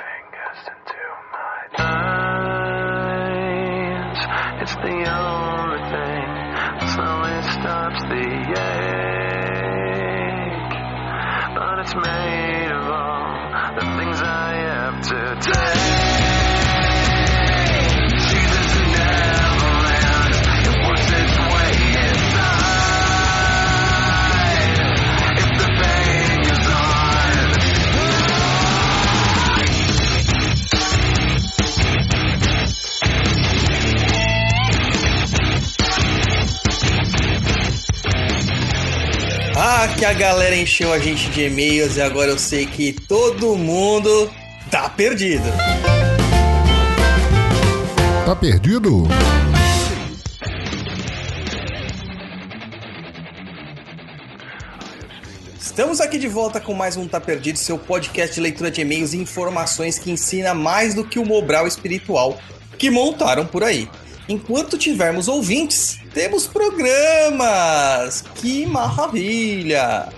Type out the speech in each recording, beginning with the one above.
fingers into my eyes. It's the only Ah, que a galera encheu a gente de e-mails e agora eu sei que todo mundo tá perdido. Tá perdido? Estamos aqui de volta com mais um Tá Perdido, seu podcast de leitura de e-mails e informações que ensina mais do que o Mobral espiritual que montaram por aí. Enquanto tivermos ouvintes, temos programas! Que maravilha!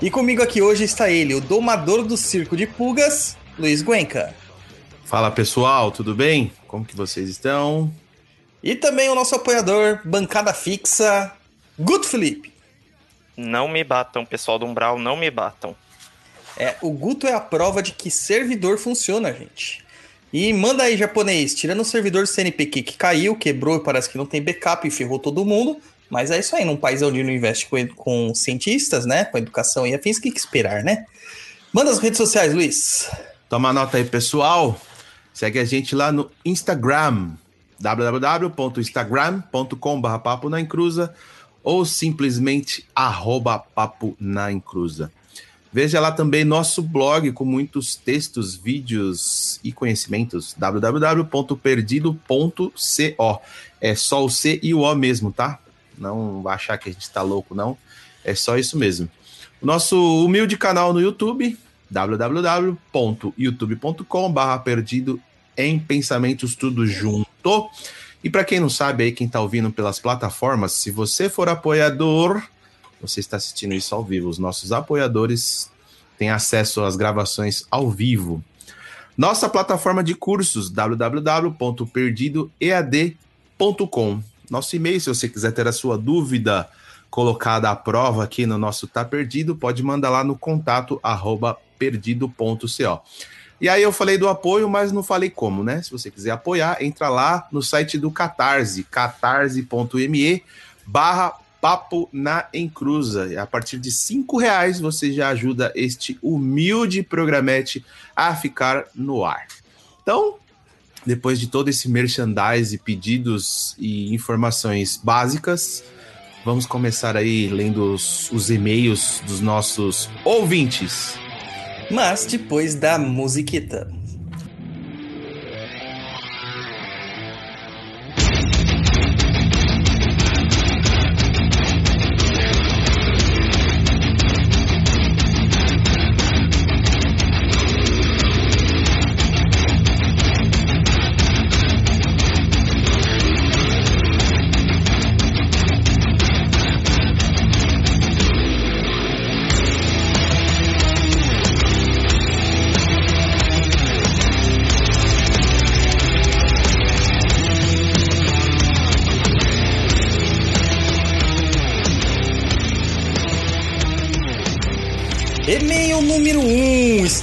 E comigo aqui hoje está ele, o domador do circo de pulgas, Luiz Guenca. Fala pessoal, tudo bem? Como que vocês estão? E também o nosso apoiador, bancada fixa, Guto Felipe. Não me batam, pessoal do Umbral, não me batam. É, o Guto é a prova de que servidor funciona, gente. E manda aí, japonês, tirando o servidor do CNPq que caiu, quebrou, parece que não tem backup e ferrou todo mundo. Mas é isso aí, num país onde não investe com, com cientistas, né? Com educação e afins, o que, que esperar, né? Manda as redes sociais, Luiz. Toma nota aí, pessoal. Segue a gente lá no Instagram, www.instagram.com.br papo ou simplesmente arroba papo na encruza. Veja lá também nosso blog com muitos textos, vídeos e conhecimentos, www.perdido.co. É só o C e o O mesmo, tá? Não vai achar que a gente tá louco, não. É só isso mesmo. O nosso humilde canal no YouTube, www.youtube.com.br perdido em pensamentos tudo junto. E para quem não sabe aí, quem tá ouvindo pelas plataformas, se você for apoiador, você está assistindo isso ao vivo. Os nossos apoiadores têm acesso às gravações ao vivo. Nossa plataforma de cursos, www.perdidoead.com. Nosso e-mail, se você quiser ter a sua dúvida colocada à prova aqui no nosso Tá Perdido, pode mandar lá no contato arroba perdido.co. E aí eu falei do apoio, mas não falei como, né? Se você quiser apoiar, entra lá no site do Catarse, catarse.me barra Papo na Encruza. A partir de cinco reais você já ajuda este humilde programete a ficar no ar. Então, depois de todo esse merchandise, pedidos e informações básicas, vamos começar aí lendo os, os e-mails dos nossos ouvintes. Mas depois da musiquita.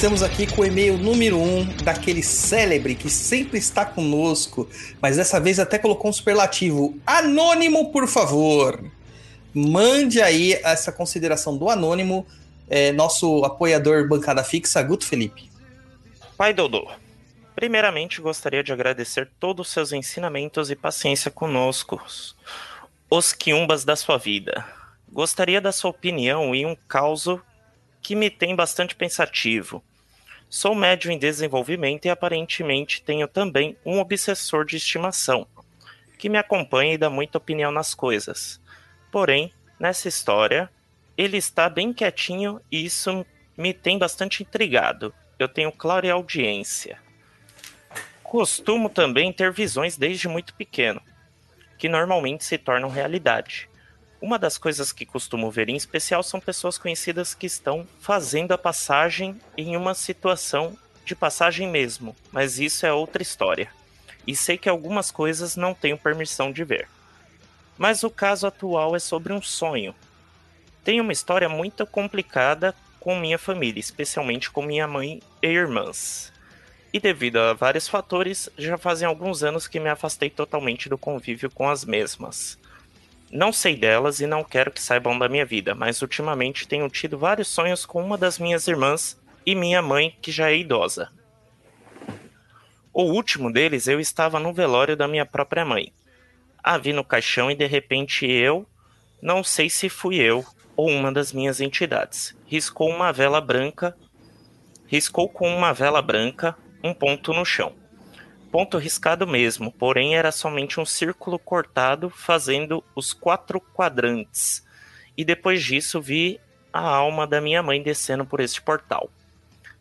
Estamos aqui com o e-mail número 1 um daquele célebre que sempre está conosco, mas dessa vez até colocou um superlativo. Anônimo, por favor. Mande aí essa consideração do Anônimo, é, nosso apoiador bancada fixa, Guto Felipe. Pai Dodô, primeiramente gostaria de agradecer todos os seus ensinamentos e paciência conosco, os quiumbas da sua vida. Gostaria da sua opinião em um caso que me tem bastante pensativo. Sou médio em desenvolvimento e aparentemente tenho também um obsessor de estimação, que me acompanha e dá muita opinião nas coisas. Porém, nessa história, ele está bem quietinho e isso me tem bastante intrigado. Eu tenho clara audiência. Costumo também ter visões desde muito pequeno, que normalmente se tornam realidade. Uma das coisas que costumo ver em especial são pessoas conhecidas que estão fazendo a passagem em uma situação de passagem mesmo, mas isso é outra história. E sei que algumas coisas não tenho permissão de ver. Mas o caso atual é sobre um sonho. Tenho uma história muito complicada com minha família, especialmente com minha mãe e irmãs. E devido a vários fatores, já fazem alguns anos que me afastei totalmente do convívio com as mesmas. Não sei delas e não quero que saibam da minha vida, mas ultimamente tenho tido vários sonhos com uma das minhas irmãs e minha mãe, que já é idosa. O último deles, eu estava no velório da minha própria mãe. A vi no caixão e de repente eu, não sei se fui eu ou uma das minhas entidades, riscou uma vela branca, riscou com uma vela branca um ponto no chão. Ponto riscado mesmo, porém era somente um círculo cortado fazendo os quatro quadrantes. E depois disso vi a alma da minha mãe descendo por este portal.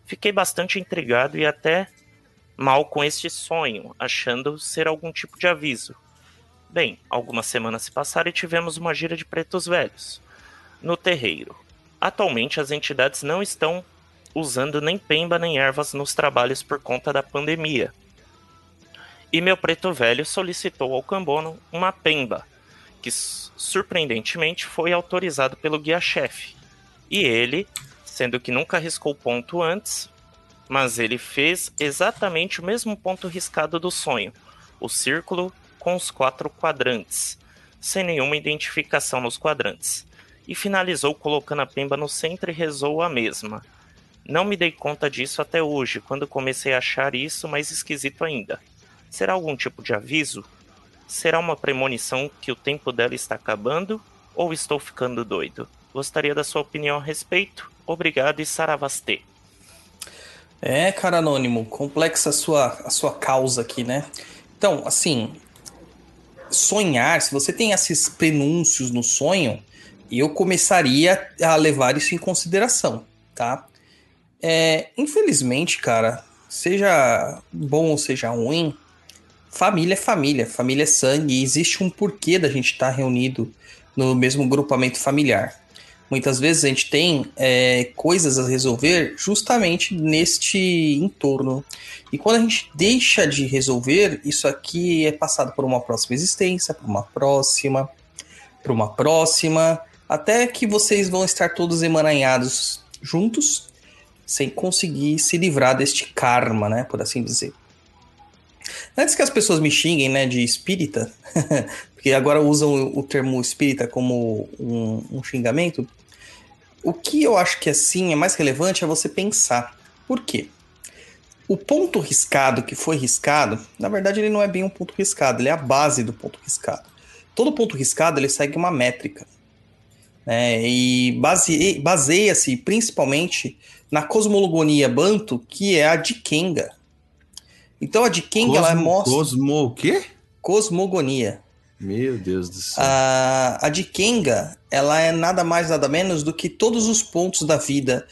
Fiquei bastante intrigado e até mal com este sonho, achando ser algum tipo de aviso. Bem, algumas semanas se passaram e tivemos uma gira de pretos velhos no terreiro. Atualmente as entidades não estão usando nem pemba nem ervas nos trabalhos por conta da pandemia. E meu preto velho solicitou ao Cambono uma pemba, que surpreendentemente foi autorizado pelo guia-chefe. E ele sendo que nunca riscou ponto antes, mas ele fez exatamente o mesmo ponto riscado do sonho, o círculo com os quatro quadrantes, sem nenhuma identificação nos quadrantes, e finalizou colocando a pemba no centro e rezou a mesma. Não me dei conta disso até hoje, quando comecei a achar isso mais esquisito ainda. Será algum tipo de aviso? Será uma premonição que o tempo dela está acabando? Ou estou ficando doido? Gostaria da sua opinião a respeito. Obrigado e saravastê. É, cara anônimo, complexa a sua, a sua causa aqui, né? Então, assim, sonhar, se você tem esses prenúncios no sonho, eu começaria a levar isso em consideração, tá? É, infelizmente, cara, seja bom ou seja ruim, família é família, família é sangue, e existe um porquê da gente estar tá reunido no mesmo grupamento familiar. Muitas vezes a gente tem é, coisas a resolver justamente neste entorno. E quando a gente deixa de resolver, isso aqui é passado por uma próxima existência, por uma próxima, por uma próxima, até que vocês vão estar todos emaranhados juntos, sem conseguir se livrar deste karma, né, por assim dizer. Antes que as pessoas me xinguem, né, de espírita, porque agora usam o termo espírita como um, um xingamento, o que eu acho que assim é mais relevante é você pensar. Por quê? O ponto riscado que foi riscado, na verdade ele não é bem um ponto riscado, ele é a base do ponto riscado. Todo ponto riscado ele segue uma métrica. Né? E base, baseia-se principalmente na cosmologonia Banto, que é a de Kenga. Então a de Kenga Cosmo, ela mostra. Cosmo o quê? Cosmogonia. Meu Deus do céu. A, a de Kenga, ela é nada mais nada menos do que todos os pontos da vida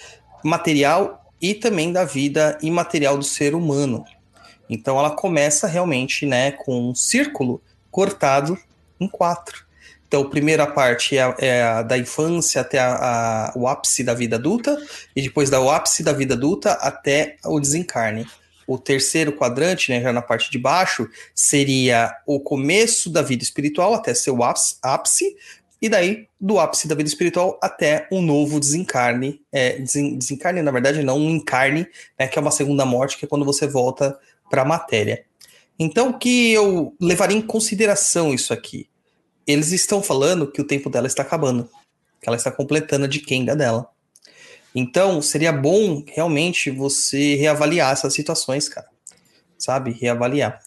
material e também da vida imaterial do ser humano. Então ela começa realmente, né, com um círculo cortado em quatro. Então, a primeira parte é a, é a da infância até a, o ápice da vida adulta, e depois do ápice da vida adulta até o desencarne. O terceiro quadrante, né, já na parte de baixo, seria o começo da vida espiritual até seu ápice, e daí do ápice da vida espiritual até um novo desencarne. É, desencarne, na verdade, não um encarne, né, que é uma segunda morte, que é quando você volta para a matéria. Então, o que eu levaria em consideração isso aqui? Eles estão falando que o tempo dela está acabando, que ela está completando a de Kenga dela. Então, seria bom realmente você reavaliar essas situações, cara. Sabe? Reavaliar.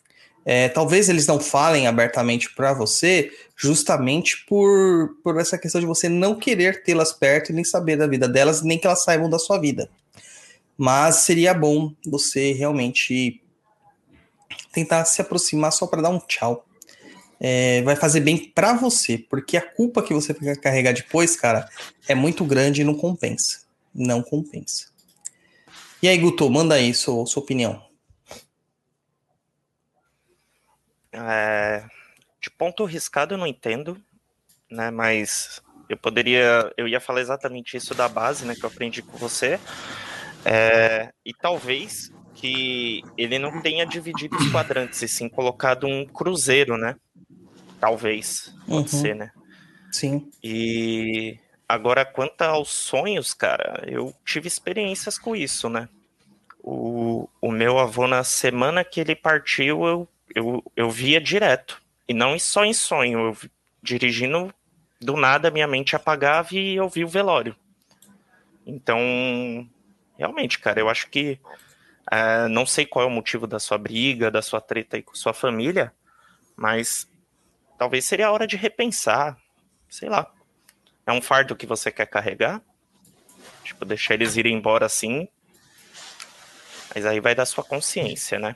É, talvez eles não falem abertamente para você, justamente por, por essa questão de você não querer tê-las perto e nem saber da vida delas, nem que elas saibam da sua vida. Mas seria bom você realmente tentar se aproximar só para dar um tchau. É, vai fazer bem para você, porque a culpa que você vai carregar depois, cara, é muito grande e não compensa não compensa. E aí, Guto, manda aí sua, sua opinião. É, de ponto riscado eu não entendo, né? Mas eu poderia, eu ia falar exatamente isso da base, né? Que eu aprendi com você. É, e talvez que ele não tenha dividido os quadrantes, e sim colocado um cruzeiro, né? Talvez, pode Uhum. ser, né? Sim. E agora, quanto aos sonhos, cara, eu tive experiências com isso, né? O, o meu avô, na semana que ele partiu, eu, eu, eu via direto. E não só em sonho, eu dirigindo, do nada minha mente apagava e eu vi o velório. Então, realmente, cara, eu acho que. eh, não sei qual é o motivo da sua briga, da sua treta aí com sua família, mas talvez seria a hora de repensar. Sei lá. É um fardo que você quer carregar? Tipo, deixar eles irem embora assim. Mas aí vai da sua consciência, né?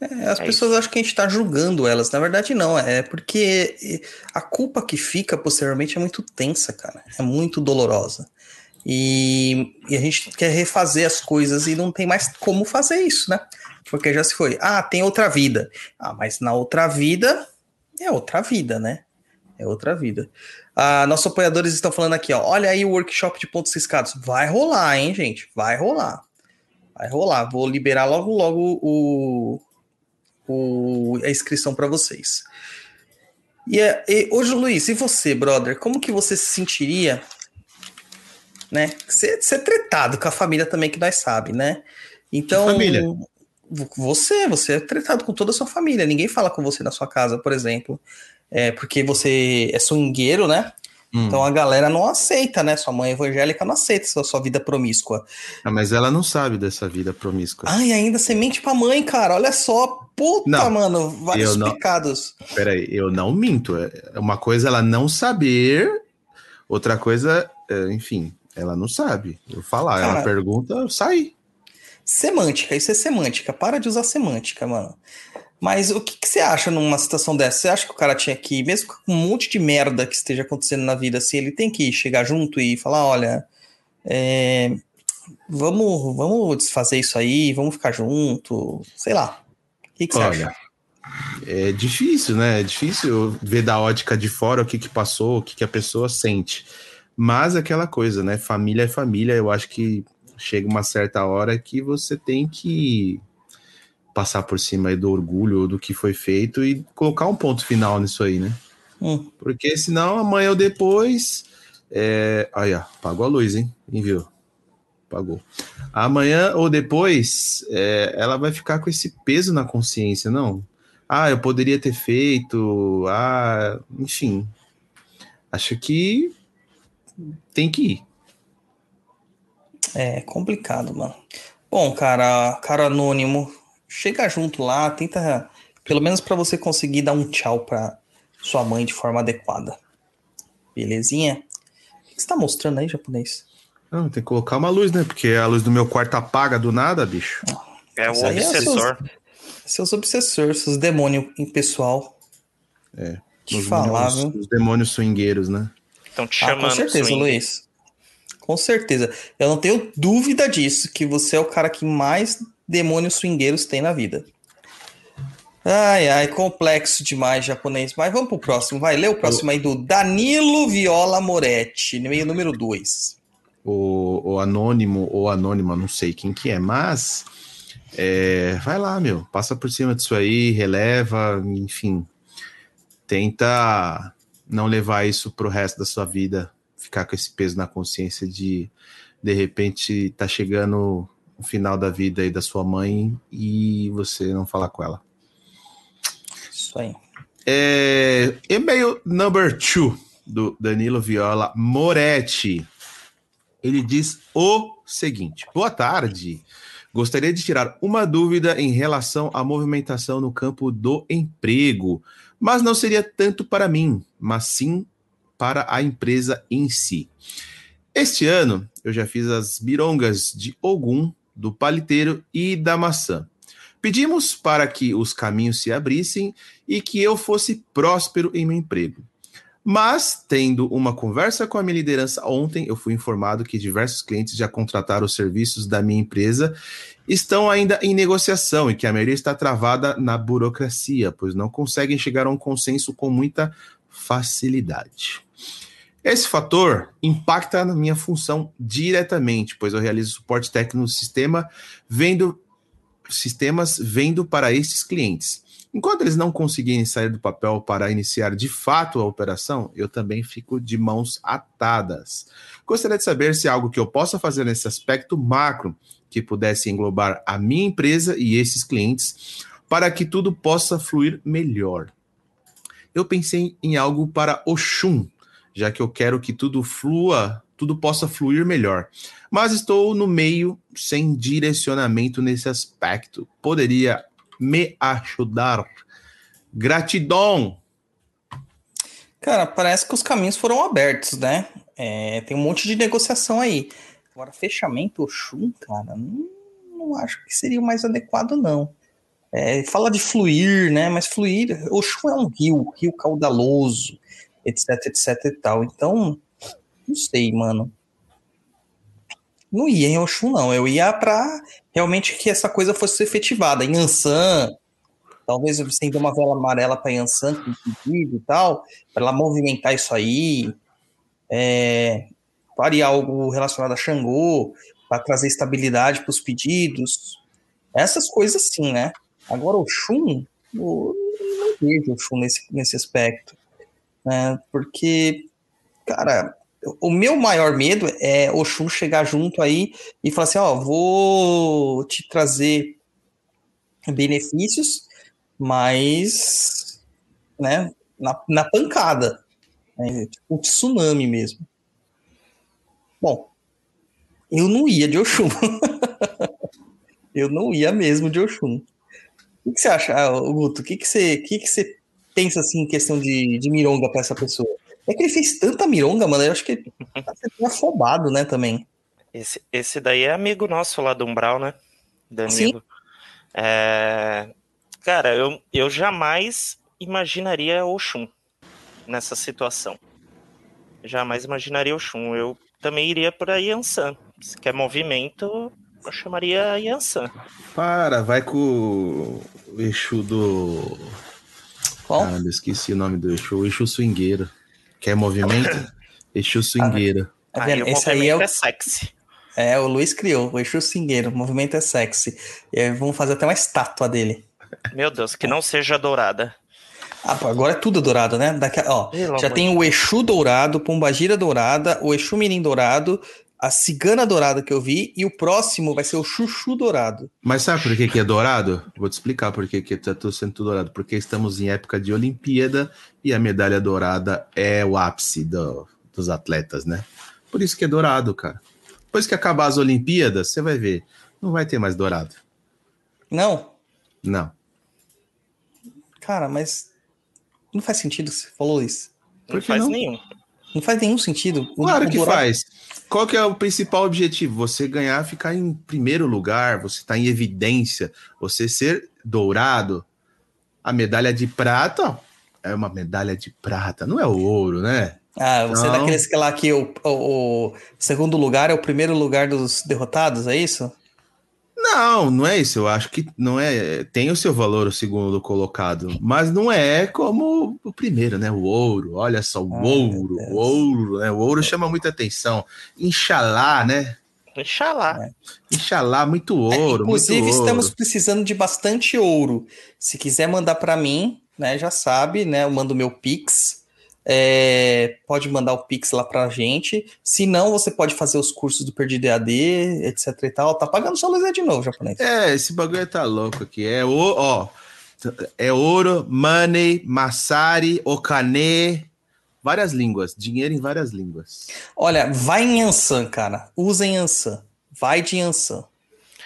É, as É pessoas acham que a gente tá julgando elas. Na verdade, não. É porque a culpa que fica posteriormente é muito tensa, cara. É muito dolorosa. E, e a gente quer refazer as coisas e não tem mais como fazer isso, né? Porque já se foi. Ah, tem outra vida. Ah, mas na outra vida é outra vida, né? É outra vida. Ah, nossos apoiadores estão falando aqui, ó. Olha aí o workshop de pontos riscados. Vai rolar, hein, gente? Vai rolar. Vai rolar. Vou liberar logo, logo o, o- a inscrição para vocês. E, é- e hoje, Luiz, e você, brother? Como que você se sentiria, né? Ser, ser tretado com a família também, que nós sabe, né? Então, família? vo- você, você é tretado com toda a sua família. Ninguém fala com você na sua casa, por exemplo, é porque você é swingueiro, né? Hum. Então a galera não aceita, né? Sua mãe evangélica não aceita sua, sua vida promíscua. Ah, mas ela não sabe dessa vida promíscua. Ai, ainda você mente pra mãe, cara. Olha só. Puta, Não, mano. Vários não- pecados. Peraí, eu não minto. É uma coisa ela não saber, outra coisa, é, enfim, ela não sabe. Eu falar, ela Cara, pergunta, eu saí. Semântica, isso é semântica. Para de usar semântica, mano. Mas o que, que você acha numa situação dessa? Você acha que o cara tinha que, mesmo com um monte de merda que esteja acontecendo na vida, assim, ele tem que chegar junto e falar, olha, é, vamos, vamos desfazer isso aí, vamos ficar junto, sei lá. O que, que você Olha, acha? é difícil, né? É difícil ver da ótica de fora o que, que passou, o que, que a pessoa sente. Mas aquela coisa, né? Família é família. Eu acho que chega uma certa hora que você tem que passar por cima aí do orgulho do que foi feito e colocar um ponto final nisso aí, né? Hum. Porque senão amanhã ou depois. É... Aí, ó, apagou a luz, hein? Quem viu? Apagou. Amanhã ou depois, é, ela vai ficar com esse peso na consciência, não? Ah, eu poderia ter feito. Ah, enfim. Acho que tem que ir. É complicado, mano. Bom, cara, cara anônimo, chega junto lá, tenta, pelo menos pra você conseguir dar um tchau pra sua mãe de forma adequada. Belezinha? O que você tá mostrando aí, japonês? Não, tem que colocar uma luz, né? Porque a luz do meu quarto apaga do nada, bicho. É o Isso aí é obsessor. Seus obsessores, seus demônios em pessoal. É. Te Os falar, demônios, os demônios swingueiros, né? Estão te Ah, chamando. com certeza, swing. Luiz. Com certeza. Eu não tenho dúvida disso, que você é o cara que mais demônios swingueiros tem na vida. Ai, ai, complexo demais, japonês. Mas vamos pro próximo. Vai, lê o próximo aí do Danilo Viola Moretti, meio número 2. o, o anônimo ou anônima, não sei quem que é, mas é, vai lá, meu, passa por cima disso aí, releva, enfim, tenta não levar isso pro resto da sua vida, ficar com esse peso na consciência de de repente tá chegando o final da vida aí da sua mãe e você não falar com ela. Isso aí. É, e-mail number two do Danilo Viola Moretti. Ele diz o seguinte: Boa tarde. Gostaria de tirar uma dúvida em relação à movimentação no campo do emprego, mas não seria tanto para mim, mas sim para a empresa em si. Este ano eu já fiz as birongas de Ogum, do paliteiro e da maçã. Pedimos para que os caminhos se abrissem e que eu fosse próspero em meu emprego. Mas, tendo uma conversa com a minha liderança ontem, eu fui informado que diversos clientes já contrataram os serviços da minha empresa, estão ainda em negociação e que a maioria está travada na burocracia, pois não conseguem chegar a um consenso com muita facilidade. Esse fator impacta na minha função diretamente, pois eu realizo suporte técnico no sistema, vendo sistemas vendo para esses clientes. Enquanto eles não conseguirem sair do papel para iniciar de fato a operação, eu também fico de mãos atadas. Gostaria de saber se há algo que eu possa fazer nesse aspecto macro que pudesse englobar a minha empresa e esses clientes para que tudo possa fluir melhor. Eu pensei em algo para Oxum, já que eu quero que tudo flua, tudo possa fluir melhor. Mas estou no meio sem direcionamento nesse aspecto. Poderia me ajudar? Gratidão! Cara, parece que os caminhos foram abertos, né? É, tem um monte de negociação aí. Agora, fechamento Oxum, cara, não, não acho que seria o mais adequado, não. É, fala de fluir, né? Mas fluir, Oxum é um rio, rio caudaloso, etc, etc e tal. Então, não sei, mano. Não ia em Oxum, não. Eu ia para realmente que essa coisa fosse efetivada. Em Ansan, talvez eu acender uma vela amarela para Yansan, com pedido e tal, para ela movimentar isso aí. É, faria algo relacionado a Xangô, para trazer estabilidade para os pedidos. Essas coisas sim, né? Agora o Shun, eu não vejo o Shun nesse, nesse aspecto. Né? Porque, cara, o meu maior medo é o Shun chegar junto aí e falar assim, ó, vou te trazer benefícios, mas, né, na, na pancada. Né? Tipo um tsunami mesmo. Bom, eu não ia de Oxum. eu não ia mesmo de Oxum. O que, você acha, ah, Guto? O que, que, você, que, que você pensa assim em questão de, de mironga para essa pessoa? É que ele fez tanta mironga, mano. Eu acho que ele tá sendo afobado, né, também. Esse, esse daí é amigo nosso lá do Umbral, né? Danilo. Sim. É... Cara, eu, eu jamais imaginaria Oxum nessa situação. Jamais imaginaria Oxum. Eu também iria para Yansan. Se quer movimento, eu chamaria Yansan. Para, vai com o Exu do. Qual? Ah, esqueci o nome do Exu. O Exu swingueiro. Quer movimento? Exu swingueiro. Ah, aí, Esse aí é, o... é sexy. É, o Luiz criou, o Exu swingueiro. O movimento é sexy. E vamos fazer até uma estátua dele. Meu Deus, que não seja dourada. Ah, agora é tudo dourado, né? Daqui, ó, já tem o Exu dourado, Pombagira dourada, o Exu Mirim dourado, a Cigana dourada que eu vi, e o próximo vai ser o Chuchu dourado. Mas sabe por que, que é dourado? Vou te explicar por que, que tá tudo sendo tudo dourado. Porque estamos em época de Olimpíada e a medalha dourada é o ápice do, dos atletas, né? Por isso que é dourado, cara. Depois que acabar as Olimpíadas, você vai ver, não vai ter mais dourado. Não? Não. Cara, mas não faz sentido você falou isso. Não faz não? nenhum. Não faz nenhum sentido. Claro que faz. Qual que é o principal objetivo? Você ganhar, ficar em primeiro lugar, você estar tá em evidência, você ser dourado. A medalha de prata é uma medalha de prata, não é o ouro, né? Ah, você então... é daqueles que lá que o, o, o segundo lugar é o primeiro lugar dos derrotados, é isso? Não, não é isso. Eu acho que não é. Tem o seu valor o segundo colocado, mas não é como o primeiro, né? O ouro. Olha só, o ouro, o ouro, né? O ouro chama muita atenção. Inxalá, né? Inxalá. É. Inxalá, muito ouro. É, inclusive, muito estamos ouro. precisando de bastante ouro. Se quiser mandar para mim, né? Já sabe, né? Eu mando meu Pix é, pode mandar o Pix lá pra gente. Se não, você pode fazer os cursos do Perdido EAD, etc e tal. Tá pagando sua luz de novo, japonês. É, esse bagulho tá louco aqui. É o, ó, é ouro, money, massari, okane, várias línguas, dinheiro em várias línguas. Olha, vai em Ansan, cara. Usa em Ansan. Vai de Ansan.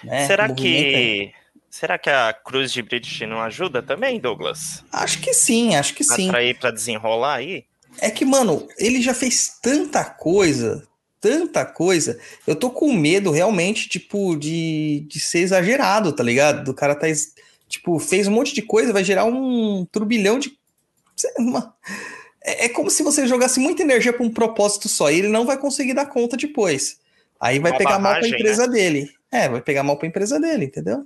Né? Será que Será que a cruz de British não ajuda também, Douglas? Acho que sim, acho que sim. Pra ir pra desenrolar aí? É que, mano, ele já fez tanta coisa, tanta coisa. Eu tô com medo realmente, tipo, de, de ser exagerado, tá ligado? Do cara tá, tipo, fez um monte de coisa, vai gerar um turbilhão de. É, é como se você jogasse muita energia pra um propósito só e ele não vai conseguir dar conta depois. Aí vai Uma pegar barragem, mal pra empresa né? dele. É, vai pegar mal pra empresa dele, entendeu?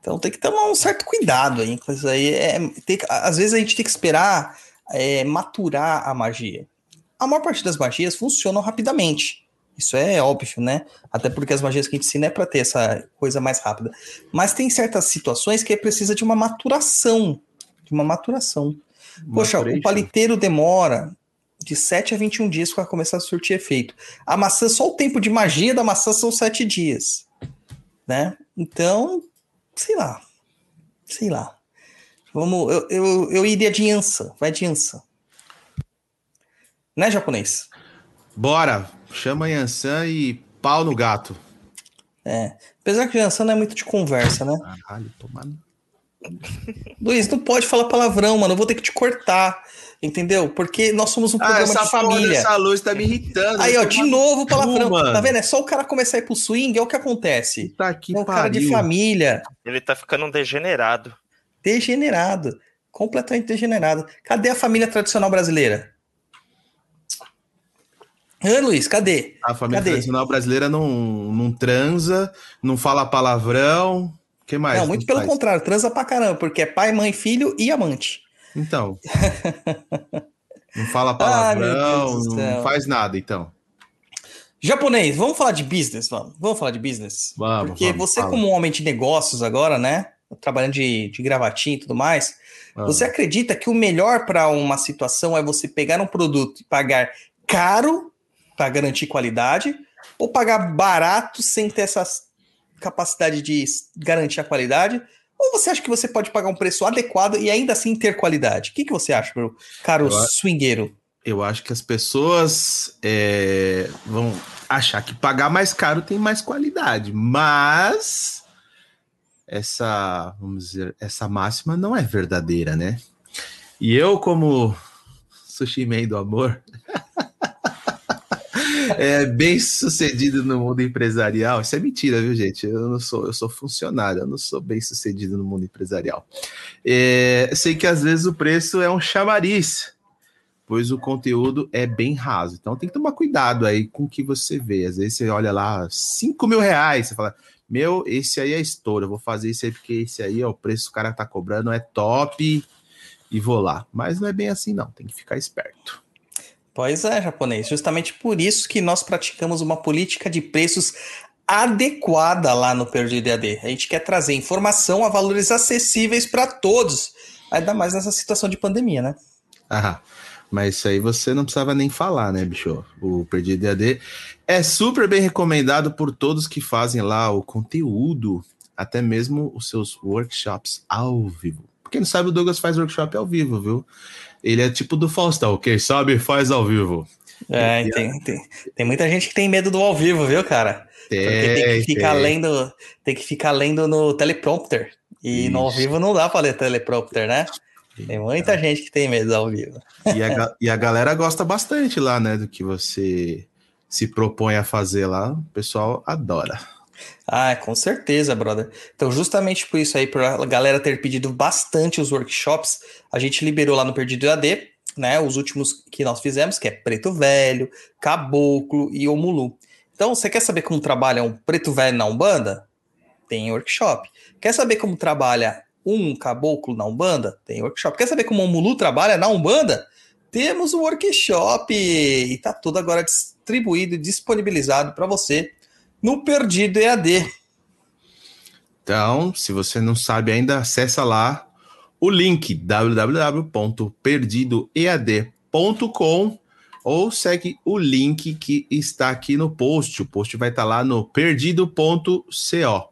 Então tem que tomar um certo cuidado aí. Isso aí é, tem, às vezes a gente tem que esperar é, maturar a magia. a maior parte das magias funcionam rapidamente. Isso é óbvio, né? Até porque as magias que a gente ensina é para ter essa coisa mais rápida. Mas tem certas situações que precisa de uma maturação. De uma maturação. Poxa, o paliteiro demora de 7 a 21 dias para começar a surtir efeito. A maçã, só o tempo de magia da maçã são 7 dias. Né? Então, sei lá. Sei lá. Vamos, eu, eu, eu iria de Ansa. Vai de Ansa. Né, japonês? Bora, chama a Yansan e pau no gato. É. Apesar que Ansa não é muito de conversa, né? Caralho, tomando. Luiz, não pode falar palavrão, mano. Eu vou ter que te cortar. Entendeu? Porque nós somos um Ah, programa essa de porra família. dessa luz tá me irritando. Aí, ó, de novo palavrão. mano. Tá vendo? É só o cara começar a ir pro swing, é o que acontece. Tá aqui, É um cara de família, Ele tá ficando um degenerado. degenerado. Completamente degenerado. Cadê a família tradicional brasileira? Hã, Luiz, cadê? A família Cadê? tradicional brasileira não, não transa, não fala palavrão. O que mais? não, muito pelo faz? contrário, transa pra caramba, porque é pai, mãe, filho e amante. Então. não fala meu palavrão, do não faz nada, então. Japonês, vamos falar de business, vamos. Vamos falar de business? Vamos, Porque vamos, você, fala. como um homem de negócios agora, né? Trabalhando de, de gravatinha e tudo mais, Ah. você acredita que o melhor para uma situação é você pegar um produto e pagar caro para garantir qualidade, ou pagar barato sem ter essa capacidade de garantir a qualidade? Ou você acha que você pode pagar um preço adequado e ainda assim ter qualidade? O que, que você acha, meu caro Eu swingueiro? Eu acho que as pessoas é, vão achar que pagar mais caro tem mais qualidade, mas essa, vamos dizer, essa máxima não é verdadeira, né? E eu, como sushi man do amor, é bem sucedido no mundo empresarial. Isso é mentira, viu, gente? Eu não sou, eu sou funcionário, eu não sou bem sucedido no mundo empresarial. É, sei que às vezes o preço é um chamariz pois o conteúdo é bem raso. Então tem que tomar cuidado aí com o que você vê. Às vezes você olha lá, 5 mil reais, você fala, meu, esse aí é estouro, eu vou fazer isso aí porque esse aí, ó, o preço que o cara tá cobrando é top e vou lá. Mas não é bem assim não, tem que ficar esperto. Pois é, japonês. Justamente por isso que nós praticamos uma política de preços adequada lá no Perdido EAD. A gente quer trazer informação a valores acessíveis para todos, ainda mais nessa situação de pandemia, né? Ah, mas isso aí você não precisava nem falar, né, bicho? O Perdido EAD é super bem recomendado por todos que fazem lá o conteúdo, até mesmo os seus workshops ao vivo. Quem não sabe, o Douglas faz workshop ao vivo, viu? Ele é tipo do Faustão, quem sabe faz ao vivo. É, e tem, tem, tem muita gente que tem medo do ao vivo, viu, cara? Porque tem que ficar tem. lendo, tem que ficar lendo no teleprompter. E no ao vivo não dá para ler teleprompter, né? Tem muita gente que tem medo do ao vivo. E a, e a galera gosta bastante lá, né, do que você se propõe a fazer lá. O pessoal adora. Ah, com certeza, brother. Então, justamente por isso aí, por a galera ter pedido bastante os workshops, a gente liberou lá no Perdido EAD, né? Os últimos que nós fizemos, que é Preto Velho, Caboclo e Omulu. Então, você quer saber como trabalha um Preto Velho na Umbanda? Tem workshop. Quer saber como trabalha um Caboclo na Umbanda? Tem workshop. Quer saber como o Omulu trabalha na Umbanda? Temos o workshop e tá tudo agora distribuído e disponibilizado para você no Perdido EAD. Então, se você não sabe ainda, acessa lá o link www.perdidoead.com ou segue o link que está aqui no post. O post vai estar lá no perdido.co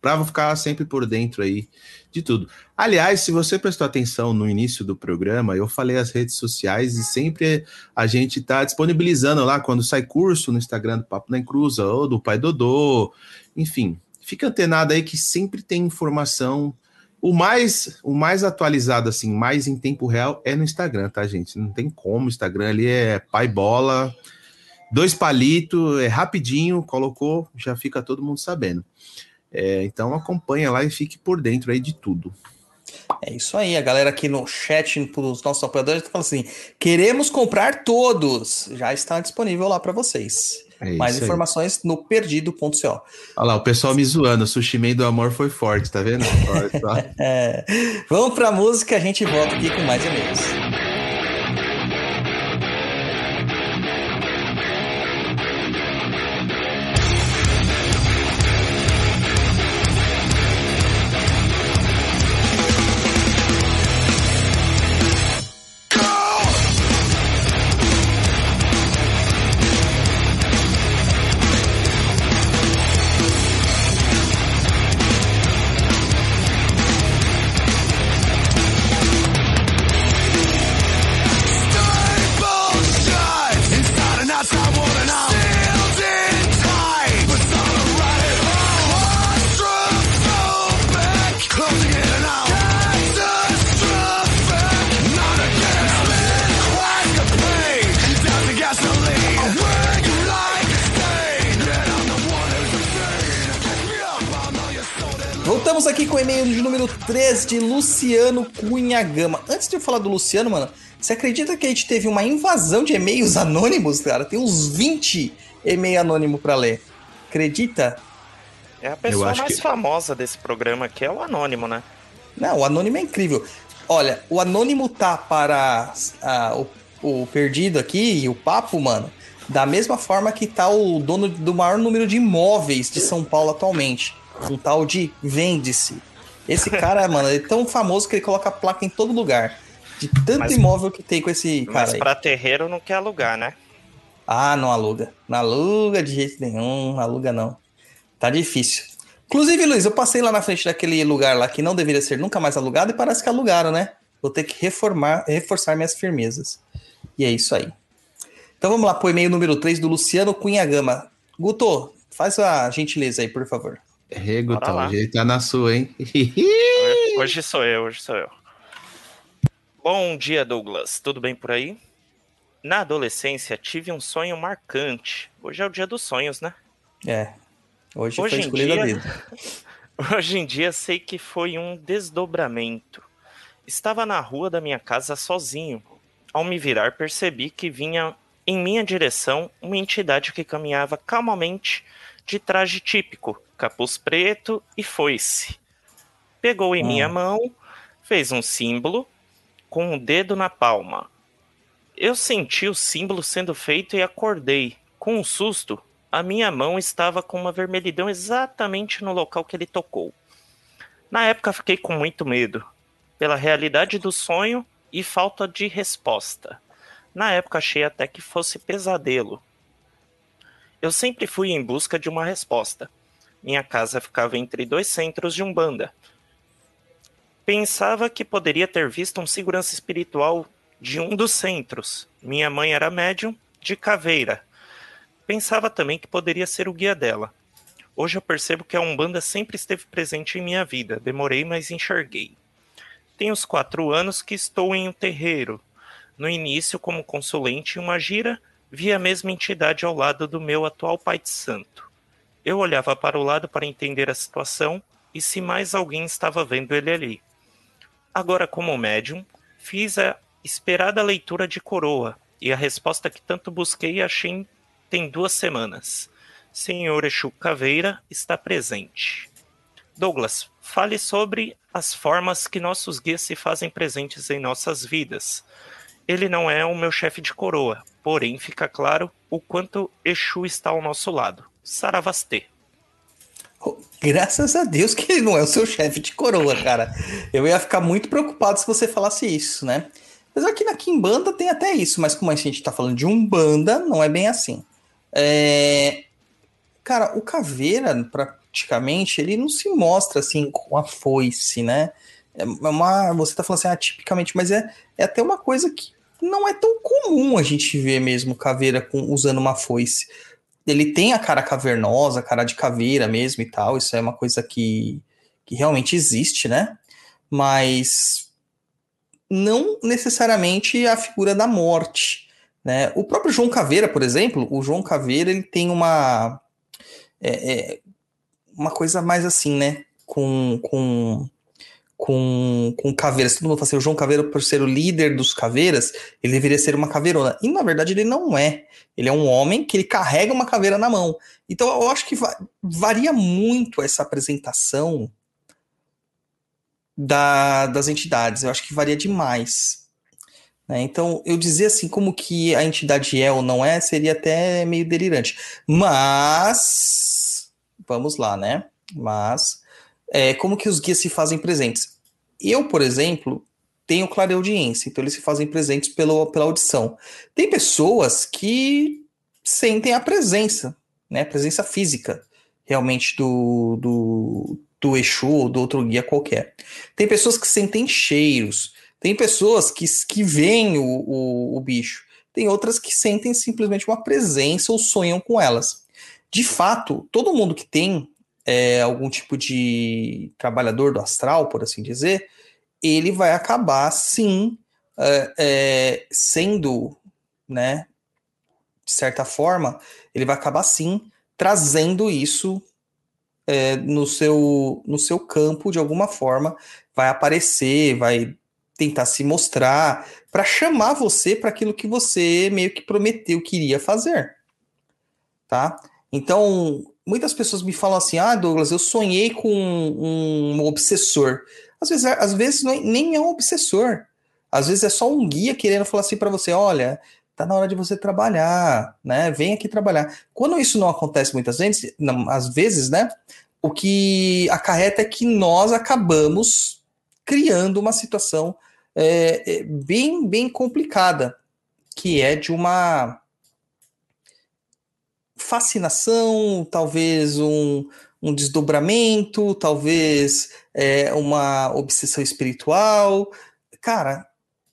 para ficar sempre por dentro aí de tudo. Aliás, se você prestou atenção no início do programa, eu falei as redes sociais e sempre a gente está disponibilizando lá quando sai curso no Instagram do Papo na Encruza ou do Pai Dodô, enfim, fica antenado aí que sempre tem informação. O mais, o mais atualizado, assim, mais em tempo real é no Instagram, tá, gente? Não tem como. O Instagram ali é pai bola, dois palitos, é rapidinho, colocou, já fica todo mundo sabendo. É, então acompanha lá e fique por dentro aí de tudo. É isso aí, a galera aqui no chat dos nossos apoiadores tá falando assim: queremos comprar todos. Já está disponível lá para vocês. É Mais isso aí. informações no perdido.co. Olha lá, o pessoal me zoando. O do Amor foi forte, tá vendo? É, vamos para música, a gente volta aqui com mais e-mails. De Luciano Cunha Gama. Antes de eu falar do Luciano, mano, você acredita que a gente teve uma invasão de e-mails anônimos, cara? Tem uns 20 e-mail anônimo para ler. Acredita? É a pessoa mais que... famosa desse programa aqui, é o Anônimo, né? Não, o Anônimo é incrível. Olha, o Anônimo tá para o, o Perdido aqui e o Papo, mano, da mesma forma que tá o dono do maior número de imóveis de São Paulo atualmente. Um tal de Vende-se. Esse cara, mano, é tão famoso que ele coloca placa em todo lugar. De tanto mas, imóvel que tem com esse cara mas aí. pra terreiro não quer alugar, né? Ah, não aluga. Não aluga de jeito nenhum, não aluga não. Tá difícil. Inclusive, Luiz, eu passei lá na frente daquele lugar lá que não deveria ser nunca mais alugado e parece que alugaram, né? Vou ter que reformar, reforçar minhas firmezas. E é isso aí. Então vamos lá pro e-mail número 3 do Luciano Cunha Gama. Guto, faz a gentileza aí, por favor. É, Guto, hoje ele tá na sua, hein? hoje sou eu, hoje sou eu. Bom dia, Douglas. Tudo bem por aí? Na adolescência, tive um sonho marcante. Hoje é o dia dos sonhos, né? É. Hoje, hoje foi escolhida dia... a vida. Hoje em dia sei que foi um desdobramento. Estava na rua da minha casa sozinho. Ao me virar, percebi que vinha em minha direção uma entidade que caminhava calmamente de traje típico, capuz preto e foice. Pegou em hum. minha mão, fez um símbolo com o dedo na palma. Eu senti o símbolo sendo feito e acordei. Com um susto, a minha mão estava com uma vermelhidão exatamente no local que ele tocou. Na época fiquei com muito medo, pela realidade do sonho e falta de resposta. Na época achei até que fosse pesadelo. Eu sempre fui em busca de uma resposta. Minha casa ficava entre dois centros de Umbanda. Pensava que poderia ter visto um segurança espiritual de um dos centros. Minha mãe era médium de caveira. Pensava também que poderia ser o guia dela. Hoje eu percebo que a Umbanda sempre esteve presente em minha vida. Demorei, mas enxerguei. Tenho os quatro anos que estou em um terreiro. No início, como consulente em uma gira, vi a mesma entidade ao lado do meu atual pai de santo. Eu olhava para o lado para entender a situação e se mais alguém estava vendo ele ali. Agora, como médium, fiz a esperada leitura de coroa, e a resposta que tanto busquei e achei tem duas semanas. Senhor Exu Caveira está presente. Douglas, fale sobre as formas que nossos guias se fazem presentes em nossas vidas. Ele não é o meu chefe de coroa, porém fica claro o quanto Exu está ao nosso lado. Saravastê. Oh, graças a Deus que ele não é o seu chefe de coroa, cara. Eu ia ficar muito preocupado se você falasse isso, né? Apesar que na Kimbanda tem até isso, mas como a gente tá falando de Umbanda, não é bem assim. É... Cara, o Caveira, praticamente, ele não se mostra assim com a foice, né? É uma, você tá falando assim, ah, tipicamente, mas é, é até uma coisa que não é tão comum a gente ver mesmo Caveira com, usando uma foice. Ele tem a cara cavernosa, a cara de caveira mesmo e tal, isso é uma coisa que, que realmente existe, né? Mas não necessariamente a figura da morte. Né? O próprio João Caveira, por exemplo, o João Caveira ele tem uma é, é, uma coisa mais assim, né? Com, com, com, com caveiras. Todo mundo fala assim, o João Caveira, por ser o líder dos caveiras, ele deveria ser uma caveirona. E na verdade ele não é. Ele é um homem que ele carrega uma caveira na mão. Então eu acho que varia muito essa apresentação da, das entidades. Eu acho que varia demais. Né? Então, eu dizer assim como que a entidade é ou não é, seria até meio delirante. Mas, vamos lá, né? Mas, é, como que os guias se fazem presentes? Eu, por exemplo, tenho clareaudiência, então eles se fazem presentes pelo, pela audição. Tem pessoas que sentem a presença, né? A presença física, realmente, do, do, do Exu ou do outro guia qualquer. Tem pessoas que sentem cheiros, tem pessoas que, que veem o, o, o bicho, tem outras que sentem simplesmente uma presença ou sonham com elas. De fato, todo mundo que tem é, algum tipo de trabalhador do astral, por assim dizer, ele vai acabar sim é, é, sendo, né, de certa forma, ele vai acabar sim trazendo isso é, no, seu, no seu campo de alguma forma, vai aparecer, vai tentar se mostrar, para chamar você para aquilo que você meio que prometeu que iria fazer. Tá? Então, muitas pessoas me falam assim: ah, Douglas, eu sonhei com um, um obsessor. Às vezes, às vezes nem é um obsessor. Às vezes é só um guia querendo falar assim para você: olha, tá na hora de você trabalhar, né? Vem aqui trabalhar. Quando isso não acontece muitas vezes, não, às vezes, né? O que acarreta é que nós acabamos criando uma situação é, bem, bem complicada, que é de uma fascinação, talvez um, um desdobramento, talvez é, uma obsessão espiritual. Cara,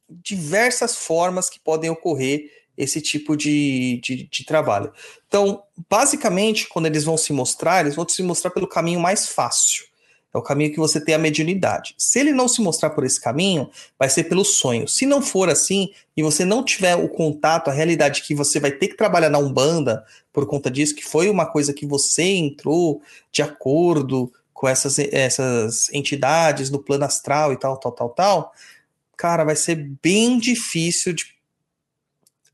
diversas formas que podem ocorrer esse tipo de, de, de, trabalho. Então, basicamente, quando eles vão se mostrar, eles vão se mostrar pelo caminho mais fácil. É o caminho que você tem a mediunidade. Se ele não se mostrar por esse caminho, vai ser pelo sonho. Se não for assim, e você não tiver o contato, a realidade que você vai ter que trabalhar na Umbanda por conta disso, que foi uma coisa que você entrou de acordo com essas, essas entidades no plano astral e tal, tal, tal, tal, cara, vai ser bem difícil de,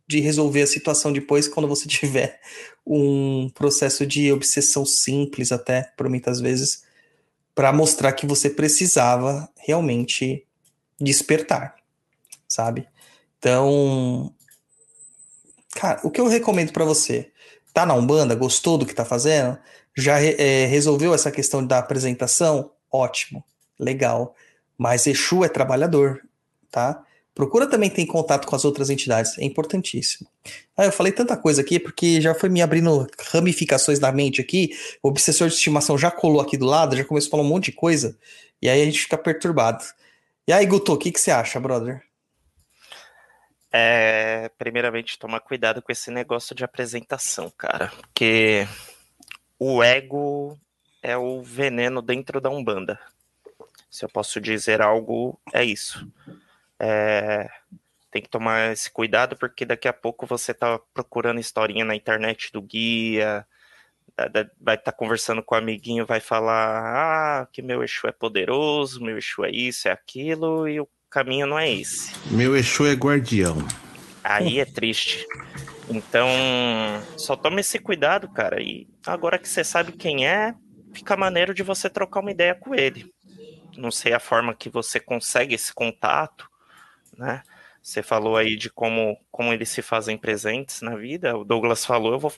de resolver a situação depois quando você tiver um processo de obsessão simples até, por muitas vezes, para mostrar que você precisava realmente despertar, sabe? Então, cara, o que eu recomendo para você? Tá na Umbanda, gostou do que tá fazendo? Já é, resolveu essa questão da apresentação? Ótimo, legal. Mas Exu é trabalhador, tá? Procura também ter contato com as outras entidades, é importantíssimo. Ah, eu falei tanta coisa aqui porque já foi me abrindo ramificações na mente aqui. O obsessor de estimação já colou aqui do lado, já começou a falar um monte de coisa, e aí a gente fica perturbado. E aí, Guto, o que, que você acha, brother? É, primeiramente, tomar cuidado com esse negócio de apresentação, cara, porque o ego é o veneno dentro da Umbanda. Se eu posso dizer algo, é isso. É, tem que tomar esse cuidado, porque daqui a pouco você tá procurando historinha na internet do guia, vai estar tá conversando com o amiguinho, vai falar ah, que meu Exu é poderoso, meu Exu é isso, é aquilo, e o caminho não é esse. Meu Exu é guardião. Aí é triste. Então, só tome esse cuidado, cara. E agora que você sabe quem é, fica maneiro de você trocar uma ideia com ele. Não sei a forma que você consegue esse contato, né? Você falou aí de como, como eles se fazem presentes na vida. O Douglas falou, eu vou.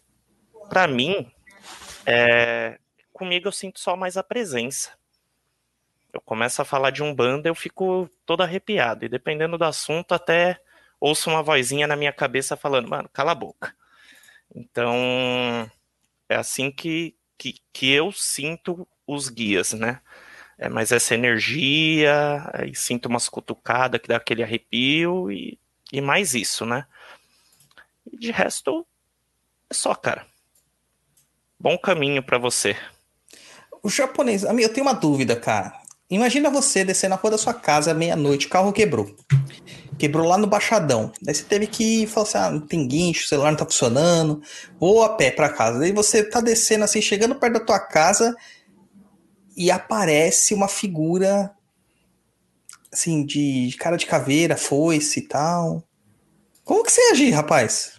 Para mim, é, comigo eu sinto só mais a presença. Eu começo a falar de um banda, eu fico todo arrepiado. E dependendo do assunto, até ouço uma vozinha na minha cabeça falando, mano, cala a boca. Então, é assim que, que, que eu sinto os guias, né? é mais essa energia, e sinto umas cutucadas que dá aquele arrepio e, e mais isso, né? E de resto, é só, cara. Bom caminho para você. O japonês, eu tenho uma dúvida, cara. Imagina você descer na rua da sua casa meia-noite, o carro quebrou. Quebrou lá no Baixadão. Daí você teve que falar assim: ah, não tem guincho, o celular não tá funcionando, vou a pé pra casa. Daí você tá descendo assim, chegando perto da tua casa e aparece uma figura assim, de cara de caveira, foice e tal. Como que você agir, rapaz?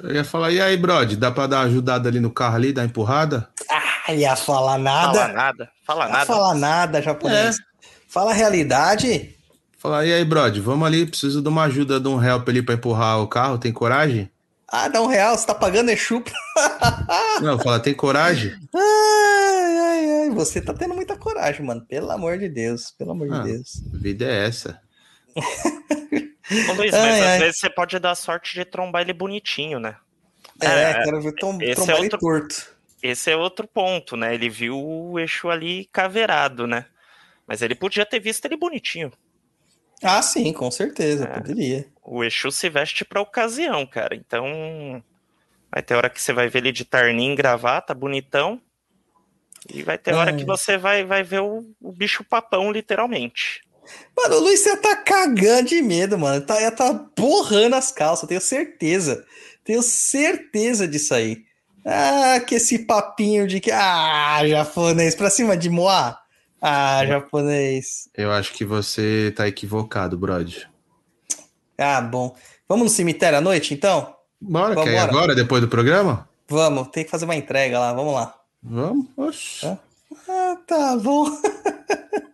Eu ia falar, e aí, brother, dá pra dar uma ajudada ali no carro ali, dar empurrada? Ah, ia falar nada. Fala nada, fala ia nada. falar nada, japonês. É. Fala a realidade. Falar, e aí, brother, vamos ali, preciso de uma ajuda de um help ali pra empurrar o carro, tem coragem? Ah, dá um real, você tá pagando é chupa. Não, fala, tem coragem? Ai, ai, ai, você tá tendo muita coragem, mano. Pelo amor de Deus, pelo amor ah, de Deus. Vida é essa. Ô, Luiz, mas ai, às ai. vezes você pode dar sorte de trombar ele bonitinho, né? É, é quero ver tom, trombar é outro, ele torto. Esse é outro ponto, né? Ele viu o eixo ali caveirado, né? Mas ele podia ter visto ele bonitinho. Ah, sim, com certeza, é. poderia. O Exu se veste pra ocasião, cara. Então, vai ter hora que você vai ver ele de terninho, gravata, bonitão. E vai ter hora que você vai, vai ver o, o bicho papão, literalmente. Mano, o Luiz, você tá cagando de medo, mano. Tá, tá borrando as calças, tenho certeza. Tenho certeza disso aí. Ah, que esse papinho de que. Ah, japonês, pra cima de Moá. Ah, japonês. Eu acho que você tá equivocado, Brod. Ah, bom. Vamos no cemitério à noite, então? Bora, quer ir agora, depois do programa? Vamos, tem que fazer uma entrega lá, vamos lá. Vamos? Oxi. É. Ah, tá bom.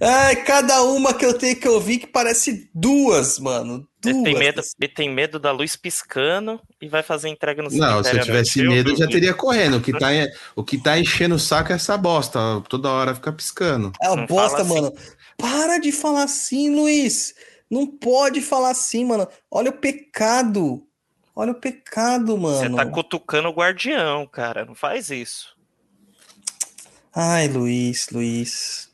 Ai, cada uma que eu tenho que ouvir que parece duas, mano. Duas. Ele tem, medo, ele tem medo da luz piscando e vai fazer entrega no Não, se eu à tivesse medo, eu já teria correndo. O que, tá, o que tá enchendo o saco é essa bosta. Toda hora fica piscando. É uma bosta, assim. mano. Para de falar assim, Luiz. Não pode falar assim, mano. Olha o pecado. Olha o pecado, Você mano. tá cutucando o guardião, cara. Não faz isso. Ai, Luiz, Luiz.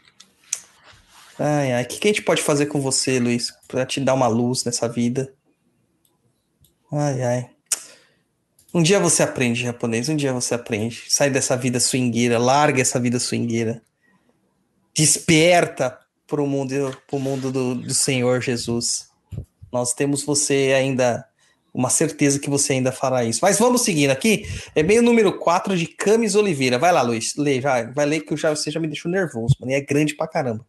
Ai, ai. O que, que a gente pode fazer com você, Luiz? Pra te dar uma luz nessa vida? Ai, ai. Um dia você aprende japonês, um dia você aprende. Sai dessa vida swingueira, larga essa vida swingueira. Desperta pro mundo, pro mundo do, do Senhor Jesus. Nós temos você ainda, uma certeza que você ainda fará isso. Mas vamos seguindo aqui. É bem o número 4 de Camis Oliveira. Vai lá, Luiz. Lê, vai, vai ler que eu já, você já me deixou nervoso, mano. E é grande pra caramba.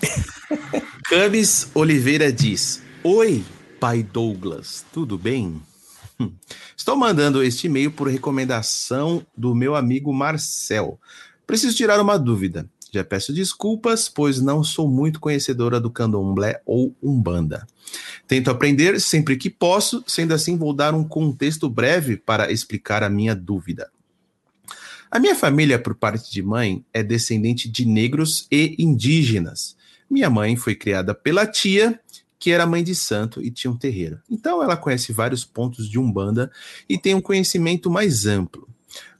Camis Oliveira diz: Oi, pai Douglas, tudo bem? Hum. Estou mandando este e-mail por recomendação do meu amigo Marcel. Preciso tirar uma dúvida. Já peço desculpas, pois não sou muito conhecedora do candomblé ou umbanda. Tento aprender sempre que posso, sendo assim, vou dar um contexto breve para explicar a minha dúvida. A minha família, por parte de mãe, é descendente de negros e indígenas. Minha mãe foi criada pela tia, que era mãe de santo e tinha um terreiro. Então ela conhece vários pontos de Umbanda e tem um conhecimento mais amplo.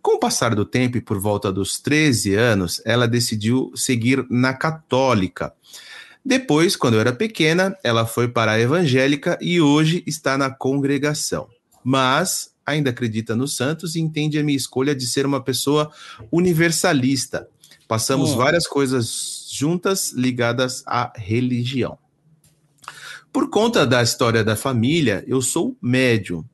Com o passar do tempo e por volta dos 13 anos, ela decidiu seguir na católica. Depois, quando eu era pequena, ela foi para a evangélica e hoje está na congregação. Mas ainda acredita nos santos e entende a minha escolha de ser uma pessoa universalista. Passamos Hum. várias coisas juntas ligadas à religião. Por conta da história da família, eu sou médium.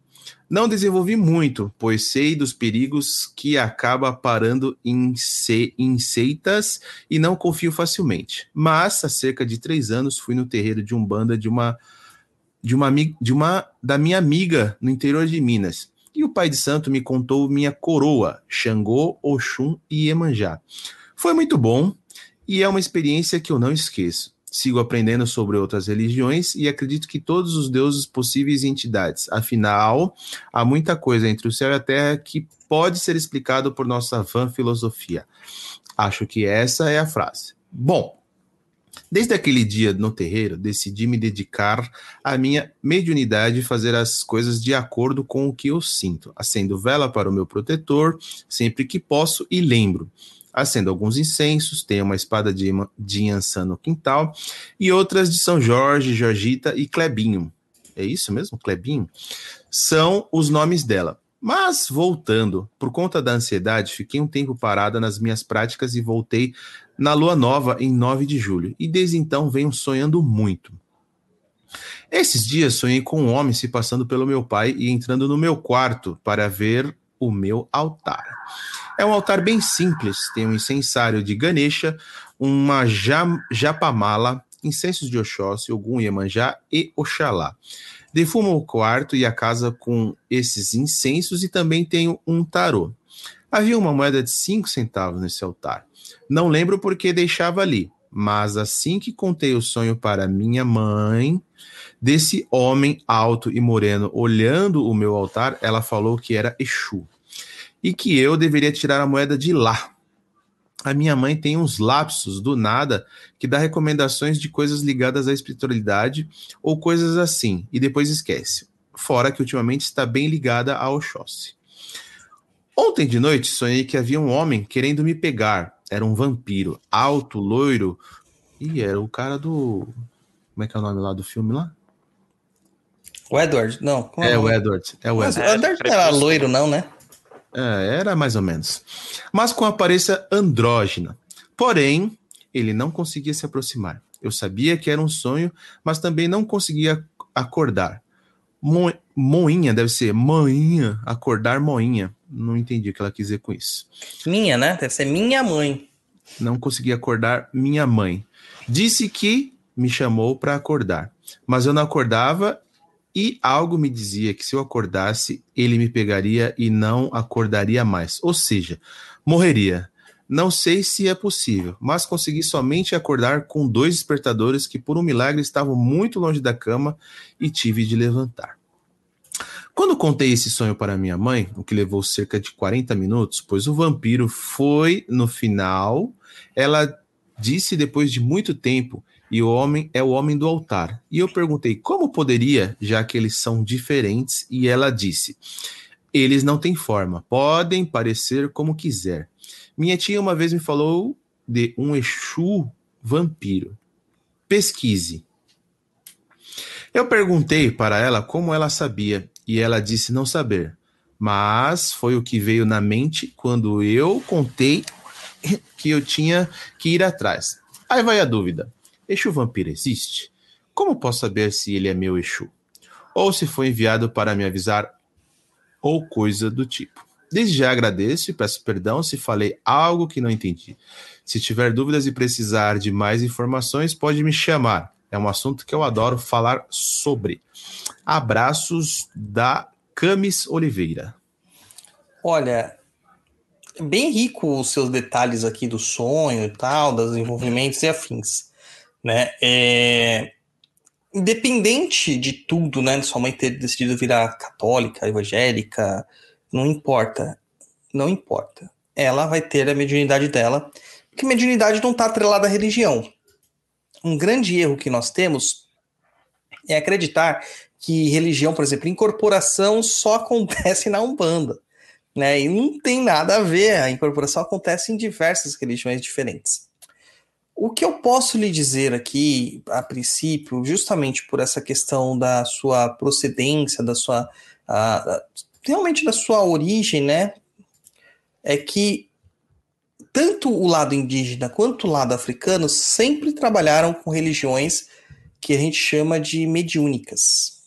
Não desenvolvi muito, pois sei dos perigos que acaba parando em, se, em seitas e não confio facilmente. Mas há cerca de três anos fui no terreiro de umbanda de uma de uma, de uma da minha amiga no interior de Minas. E o pai de santo me contou minha coroa, Xangô, Oxum e Iemanjá. Foi muito bom e é uma experiência que eu não esqueço. Sigo aprendendo sobre outras religiões e acredito que todos os deuses possíveis e entidades. Afinal, há muita coisa entre o céu e a terra que pode ser explicado por nossa vã filosofia. Acho que essa é a frase. Bom, desde aquele dia no terreiro, decidi me dedicar à minha mediunidade e fazer as coisas de acordo com o que eu sinto. Acendo vela para o meu protetor sempre que posso e lembro acendo alguns incensos, tenho uma espada de, de Yansan no quintal e outras de São Jorge, Jorgita e Clebinho. É isso mesmo? Clebinho? São os nomes dela. Mas, voltando, por conta da ansiedade, fiquei um tempo parada nas minhas práticas e voltei na lua nova em 9 de julho. E desde então venho sonhando muito. Esses dias sonhei com um homem se passando pelo meu pai e entrando no meu quarto para ver o meu altar. É um altar bem simples, tem um incensário de Ganesha, uma japamala, incensos de Oxóssi, Ogum Iemanjá e Oxalá. Defumo o quarto e a casa com esses incensos e também tenho um tarô. Havia uma moeda de 5 centavos nesse altar. Não lembro porque deixava ali, mas assim que contei o sonho para minha mãe, desse homem alto e moreno olhando o meu altar, ela falou que era Exu e que eu deveria tirar a moeda de lá. A minha mãe tem uns lapsos do nada que dá recomendações de coisas ligadas à espiritualidade ou coisas assim, e depois esquece. Fora que ultimamente está bem ligada ao Oxóssi. Ontem de noite sonhei que havia um homem querendo me pegar. Era um vampiro, alto, loiro. E era o cara do. Como é que é o nome lá do filme lá? O Edward, não. como É o? Edward. É o Mas Edward. o Edward não era loiro, não, né? É, era mais ou menos. Mas com aparência andrógena. Porém, ele não conseguia se aproximar. Eu sabia que era um sonho, mas também não conseguia acordar. Mo- Moinha, deve ser moinha, acordar moinha. não entendi o que ela quis dizer com isso. Minha, né? Deve ser minha mãe. Não consegui acordar minha mãe. Disse que me chamou para acordar, mas eu não acordava e algo me dizia que se eu acordasse, ele me pegaria e não acordaria mais. Ou seja, morreria. Não sei se é possível, mas consegui somente acordar com dois despertadores que, por um milagre, estavam muito longe da cama e tive de levantar. Quando contei esse sonho para minha mãe, o que levou cerca de 40 minutos, pois o vampiro foi no final, ela disse depois de muito tempo, e o homem é o homem do altar. E eu perguntei como poderia, já que eles são diferentes, e ela disse: eles não têm forma, podem parecer como quiser. Minha tia uma vez me falou de um Exu vampiro. Pesquise. Eu perguntei para ela como ela sabia e ela disse não saber. Mas foi o que veio na mente quando eu contei que eu tinha que ir atrás. Aí vai a dúvida: Exu vampiro existe? Como posso saber se ele é meu Exu? Ou se foi enviado para me avisar ou coisa do tipo. Desde já agradeço e peço perdão se falei algo que não entendi. Se tiver dúvidas e precisar de mais informações, pode me chamar. É um assunto que eu adoro falar sobre. Abraços da Camis Oliveira. Olha, bem rico os seus detalhes aqui do sonho e tal, dos envolvimentos e afins, né? É... Independente de tudo, né, de sua mãe ter decidido virar católica, evangélica, não importa. Não importa. Ela vai ter a mediunidade dela, porque mediunidade não está atrelada à religião. Um grande erro que nós temos é acreditar que religião, por exemplo, incorporação só acontece na Umbanda. Né? E não tem nada a ver, a incorporação acontece em diversas religiões diferentes. O que eu posso lhe dizer aqui, a princípio, justamente por essa questão da sua procedência, da sua realmente da sua origem, né? É que tanto o lado indígena quanto o lado africano sempre trabalharam com religiões que a gente chama de mediúnicas.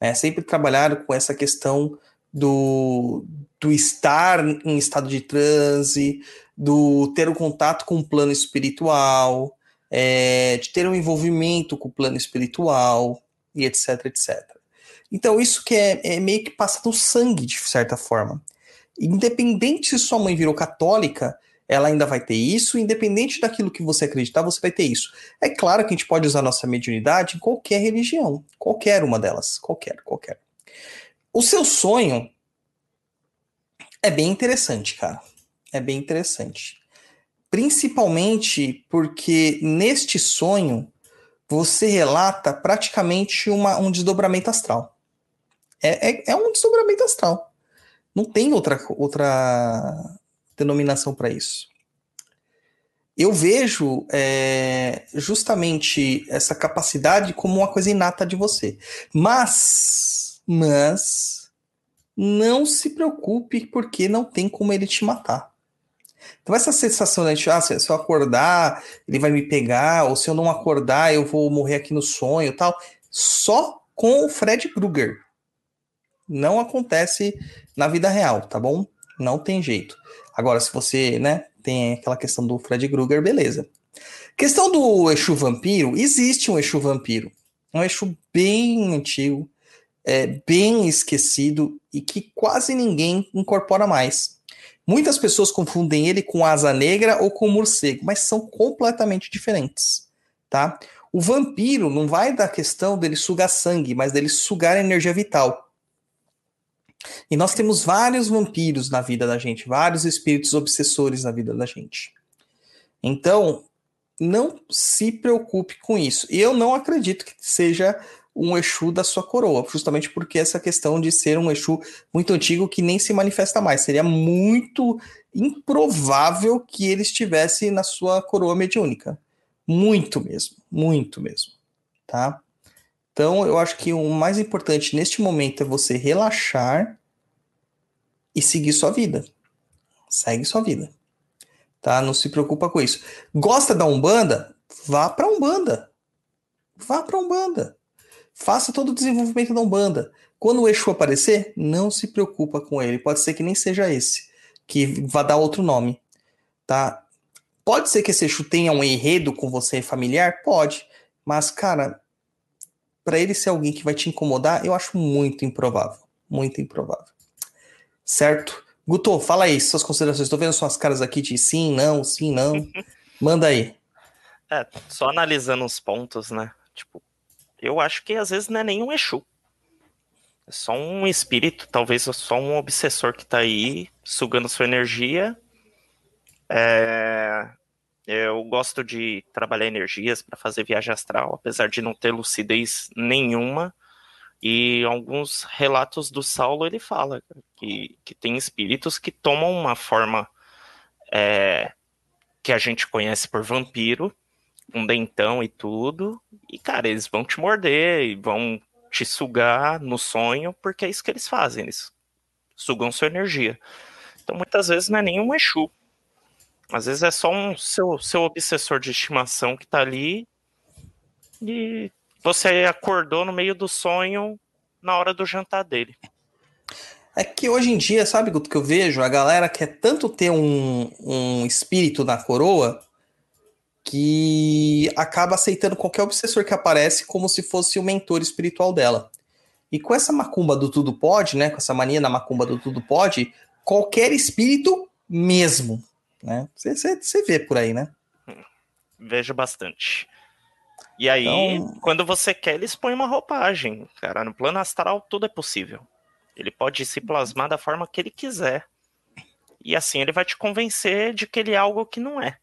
Né? Sempre trabalharam com essa questão do, do estar em estado de transe, do ter o um contato com o plano espiritual, é, de ter um envolvimento com o plano espiritual e etc, etc. Então, isso que é, é meio que passa no sangue, de certa forma. Independente se sua mãe virou católica, ela ainda vai ter isso, independente daquilo que você acreditar, você vai ter isso. É claro que a gente pode usar nossa mediunidade em qualquer religião, qualquer uma delas, qualquer, qualquer. O seu sonho é bem interessante, cara. É bem interessante. Principalmente porque neste sonho você relata praticamente uma, um desdobramento astral. É, é, é um desdobramento astral. Não tem outra, outra denominação para isso. Eu vejo é, justamente essa capacidade como uma coisa inata de você. Mas, mas, não se preocupe porque não tem como ele te matar. Então, essa sensação de, ah, se eu acordar, ele vai me pegar, ou se eu não acordar, eu vou morrer aqui no sonho tal, só com o Fred Krueger. Não acontece na vida real, tá bom? Não tem jeito. Agora, se você, né, tem aquela questão do Fred Krueger, beleza. Questão do Exu Vampiro, existe um Exu Vampiro. Um Exu bem antigo, é, bem esquecido e que quase ninguém incorpora mais. Muitas pessoas confundem ele com asa negra ou com morcego, mas são completamente diferentes, tá? O vampiro não vai da questão dele sugar sangue, mas dele sugar energia vital. E nós temos vários vampiros na vida da gente, vários espíritos obsessores na vida da gente. Então, não se preocupe com isso. E eu não acredito que seja um Exu da sua coroa, justamente porque essa questão de ser um Exu muito antigo que nem se manifesta mais. Seria muito improvável que ele estivesse na sua coroa mediúnica. Muito mesmo, muito mesmo, tá? Então, eu acho que o mais importante neste momento é você relaxar e seguir sua vida. Segue sua vida. Tá? Não se preocupa com isso. Gosta da Umbanda? Vá para Umbanda. Vá para Umbanda. Faça todo o desenvolvimento da Umbanda. Quando o Exu aparecer, não se preocupa com ele. Pode ser que nem seja esse, que vá dar outro nome, tá? Pode ser que esse Exu tenha um enredo com você familiar? Pode. Mas, cara, para ele ser alguém que vai te incomodar, eu acho muito improvável. Muito improvável. Certo? Guto, fala aí suas considerações. Estou vendo suas caras aqui de sim, não, sim, não. Manda aí. É, só analisando os pontos, né? Tipo, eu acho que às vezes não é nenhum Exu. É só um espírito, talvez só um obsessor que tá aí sugando sua energia. É... Eu gosto de trabalhar energias para fazer viagem astral, apesar de não ter lucidez nenhuma. E alguns relatos do Saulo ele fala que, que tem espíritos que tomam uma forma é, que a gente conhece por vampiro, um dentão e tudo. E, cara, eles vão te morder e vão te sugar no sonho, porque é isso que eles fazem, eles sugam sua energia. Então, muitas vezes não é nenhum Exu. Às vezes é só um seu, seu obsessor de estimação que tá ali e você acordou no meio do sonho na hora do jantar dele. É que hoje em dia, sabe o que eu vejo? A galera quer tanto ter um, um espírito na coroa que acaba aceitando qualquer obsessor que aparece como se fosse o mentor espiritual dela. E com essa macumba do tudo pode, né? Com essa mania na macumba do tudo pode, qualquer espírito mesmo, né? Você vê por aí, né? Vejo bastante. E aí, então... quando você quer, eles põem uma roupagem. Cara, no plano astral tudo é possível. Ele pode se plasmar da forma que ele quiser. E assim ele vai te convencer de que ele é algo que não é.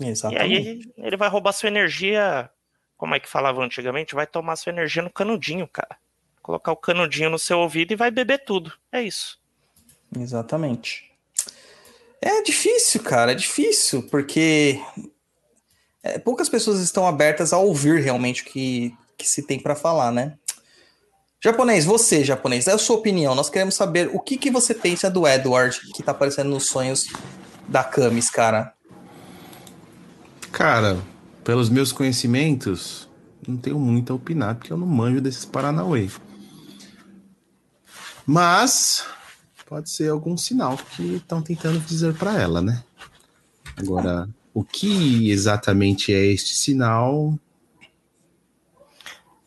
Exatamente. E aí ele vai roubar sua energia, como é que falava antigamente? Vai tomar sua energia no canudinho, cara. Colocar o canudinho no seu ouvido e vai beber tudo. É isso. Exatamente. É difícil, cara, é difícil, porque é, poucas pessoas estão abertas a ouvir realmente o que, que se tem para falar, né? Japonês, você, japonês, é a sua opinião. Nós queremos saber o que, que você pensa do Edward, que tá aparecendo nos sonhos da Camis, cara. Cara, pelos meus conhecimentos, não tenho muito a opinar, porque eu não manjo desses Paranauê. Mas pode ser algum sinal que estão tentando dizer para ela, né? Agora, o que exatamente é este sinal?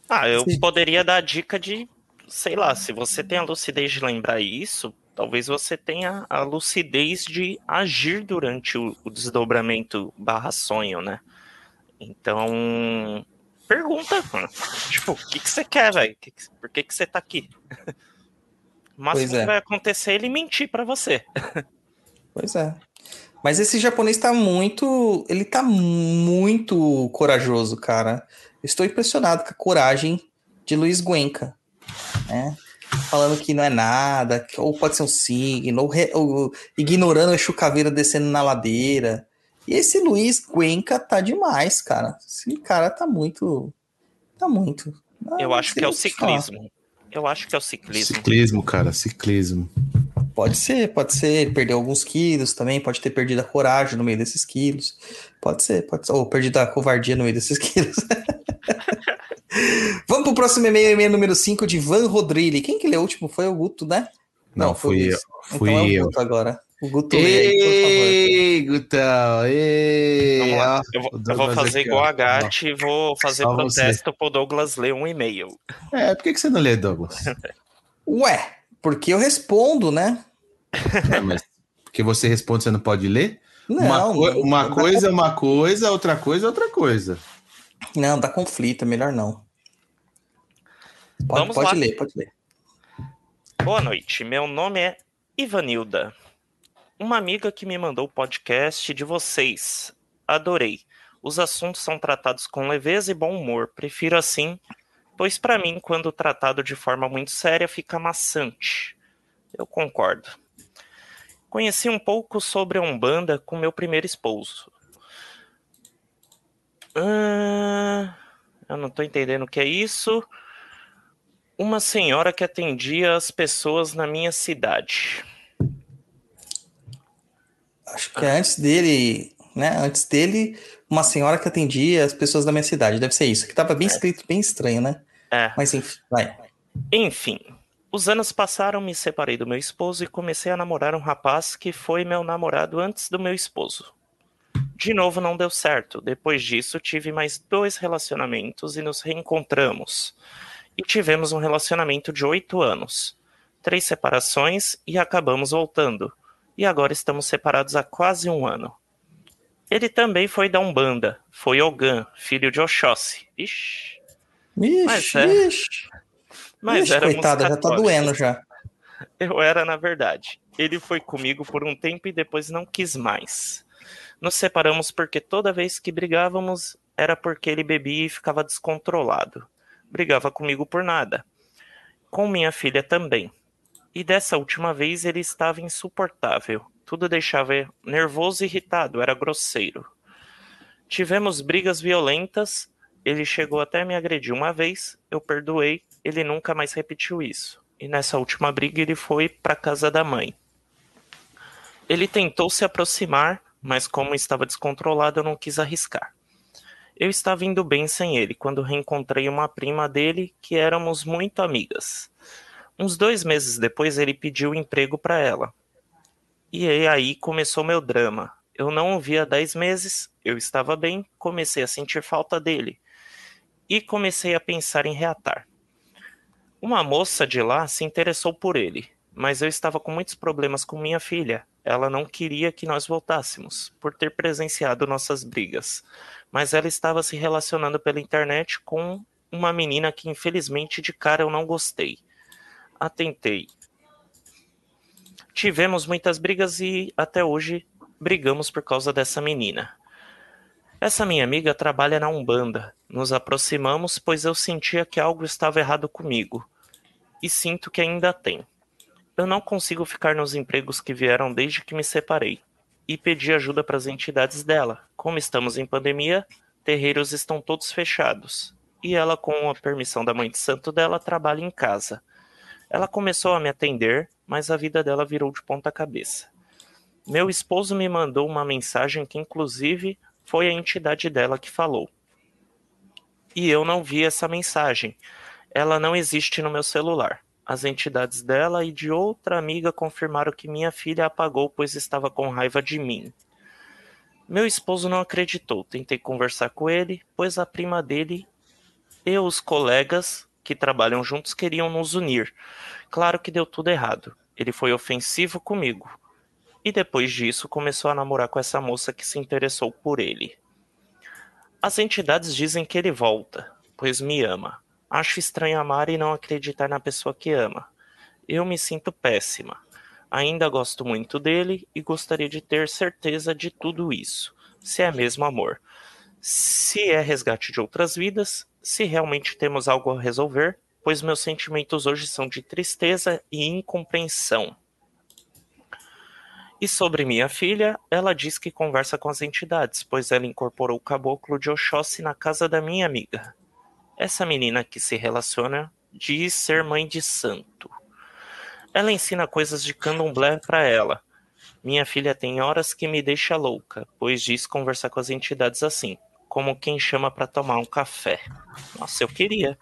Ah, eu Sim. poderia dar a dica de, sei lá, se você tem a lucidez de lembrar isso, talvez você tenha a lucidez de agir durante o, o desdobramento barra sonho, né? Então, pergunta, tipo, o que, que você quer, velho? Por que, que você tá aqui? O máximo é. que vai acontecer é ele mentir para você. Pois é. Mas esse japonês tá muito. Ele tá muito corajoso, cara. Estou impressionado com a coragem de Luiz Guenca. Né? Falando que não é nada, ou pode ser um signo, ou, re, ou ignorando o Exu Caveira descendo na ladeira. E esse Luiz Guenca tá demais, cara. Esse cara tá muito. Tá muito. Ah, Eu acho que é o ciclismo. Falar. Eu acho que é o ciclismo. Ciclismo, cara, ciclismo. Pode ser, pode ser. Ele perdeu alguns quilos também, pode ter perdido a coragem no meio desses quilos. Pode ser, pode ser. Ou perdido a covardia no meio desses quilos. Vamos pro próximo e-mail, e-mail número 5 de Van Rodrilli. Quem que leu o último? Foi o Guto, né? Não, Não fui eu. Fui então é o Guto agora. O Guto Ei, Gutão, ei. Eu vou, eu vou fazer aqui, igual a Gatti e vou fazer Só protesto você. pro Douglas ler um e-mail. É, por que, que você não lê, Douglas? Ué, porque eu respondo, né? É, mas porque você responde, você não pode ler? Não, uma, co uma coisa é uma coisa, outra coisa é outra coisa. Não, dá conflito, é melhor não. Pode, Vamos pode lá. ler, pode ler. Boa noite, meu nome é Ivanilda. Uma amiga que me mandou o podcast de vocês. Adorei. Os assuntos são tratados com leveza e bom humor. Prefiro assim, pois para mim, quando tratado de forma muito séria, fica maçante. Eu concordo. Conheci um pouco sobre a Umbanda com meu primeiro esposo. Ah, eu não estou entendendo o que é isso. Uma senhora que atendia as pessoas na minha cidade. Acho que é antes dele, né? Antes dele, uma senhora que atendia as pessoas da minha cidade. Deve ser isso. Que tava bem é. escrito, bem estranho, né? É. Mas enfim, vai. Enfim, os anos passaram, me separei do meu esposo e comecei a namorar um rapaz que foi meu namorado antes do meu esposo. De novo não deu certo. Depois disso, tive mais dois relacionamentos e nos reencontramos. E tivemos um relacionamento de oito anos. Três separações e acabamos voltando. E agora estamos separados há quase um ano. Ele também foi da Umbanda. Foi Ogan, filho de Oxóssi. Ixi. Ixi, Mas é. ixi. Mas Ixi, éramos coitada, já tá doendo já. Eu era, na verdade. Ele foi comigo por um tempo e depois não quis mais. Nos separamos porque toda vez que brigávamos era porque ele bebia e ficava descontrolado. Brigava comigo por nada. Com minha filha também. E dessa última vez ele estava insuportável. Tudo deixava nervoso e irritado, era grosseiro. Tivemos brigas violentas. Ele chegou até me agredir uma vez, eu perdoei, ele nunca mais repetiu isso. E nessa última briga ele foi para casa da mãe. Ele tentou se aproximar, mas como estava descontrolado, eu não quis arriscar. Eu estava indo bem sem ele quando reencontrei uma prima dele que éramos muito amigas. Uns dois meses depois ele pediu emprego para ela. E aí começou meu drama. Eu não o via há dez meses, eu estava bem, comecei a sentir falta dele. E comecei a pensar em reatar. Uma moça de lá se interessou por ele, mas eu estava com muitos problemas com minha filha. Ela não queria que nós voltássemos, por ter presenciado nossas brigas. Mas ela estava se relacionando pela internet com uma menina que infelizmente de cara eu não gostei. Atentei. Tivemos muitas brigas e até hoje brigamos por causa dessa menina. Essa minha amiga trabalha na Umbanda. Nos aproximamos pois eu sentia que algo estava errado comigo. E sinto que ainda tem. Eu não consigo ficar nos empregos que vieram desde que me separei. E pedi ajuda para as entidades dela. Como estamos em pandemia, terreiros estão todos fechados. E ela, com a permissão da mãe de santo dela, trabalha em casa. Ela começou a me atender, mas a vida dela virou de ponta cabeça. Meu esposo me mandou uma mensagem que, inclusive, foi a entidade dela que falou. E eu não vi essa mensagem. Ela não existe no meu celular. As entidades dela e de outra amiga confirmaram que minha filha apagou pois estava com raiva de mim. Meu esposo não acreditou. Tentei conversar com ele, pois a prima dele e os colegas que trabalham juntos queriam nos unir. Claro que deu tudo errado. Ele foi ofensivo comigo. E depois disso começou a namorar com essa moça que se interessou por ele. As entidades dizem que ele volta, pois me ama. Acho estranho amar e não acreditar na pessoa que ama. Eu me sinto péssima. Ainda gosto muito dele e gostaria de ter certeza de tudo isso. Se é mesmo amor. Se é resgate de outras vidas, se realmente temos algo a resolver, pois meus sentimentos hoje são de tristeza e incompreensão. E sobre minha filha, ela diz que conversa com as entidades, pois ela incorporou o caboclo de Oxóssi na casa da minha amiga. Essa menina que se relaciona diz ser mãe de santo. Ela ensina coisas de candomblé para ela. Minha filha tem horas que me deixa louca, pois diz conversar com as entidades assim, como quem chama para tomar um café. Nossa, eu queria.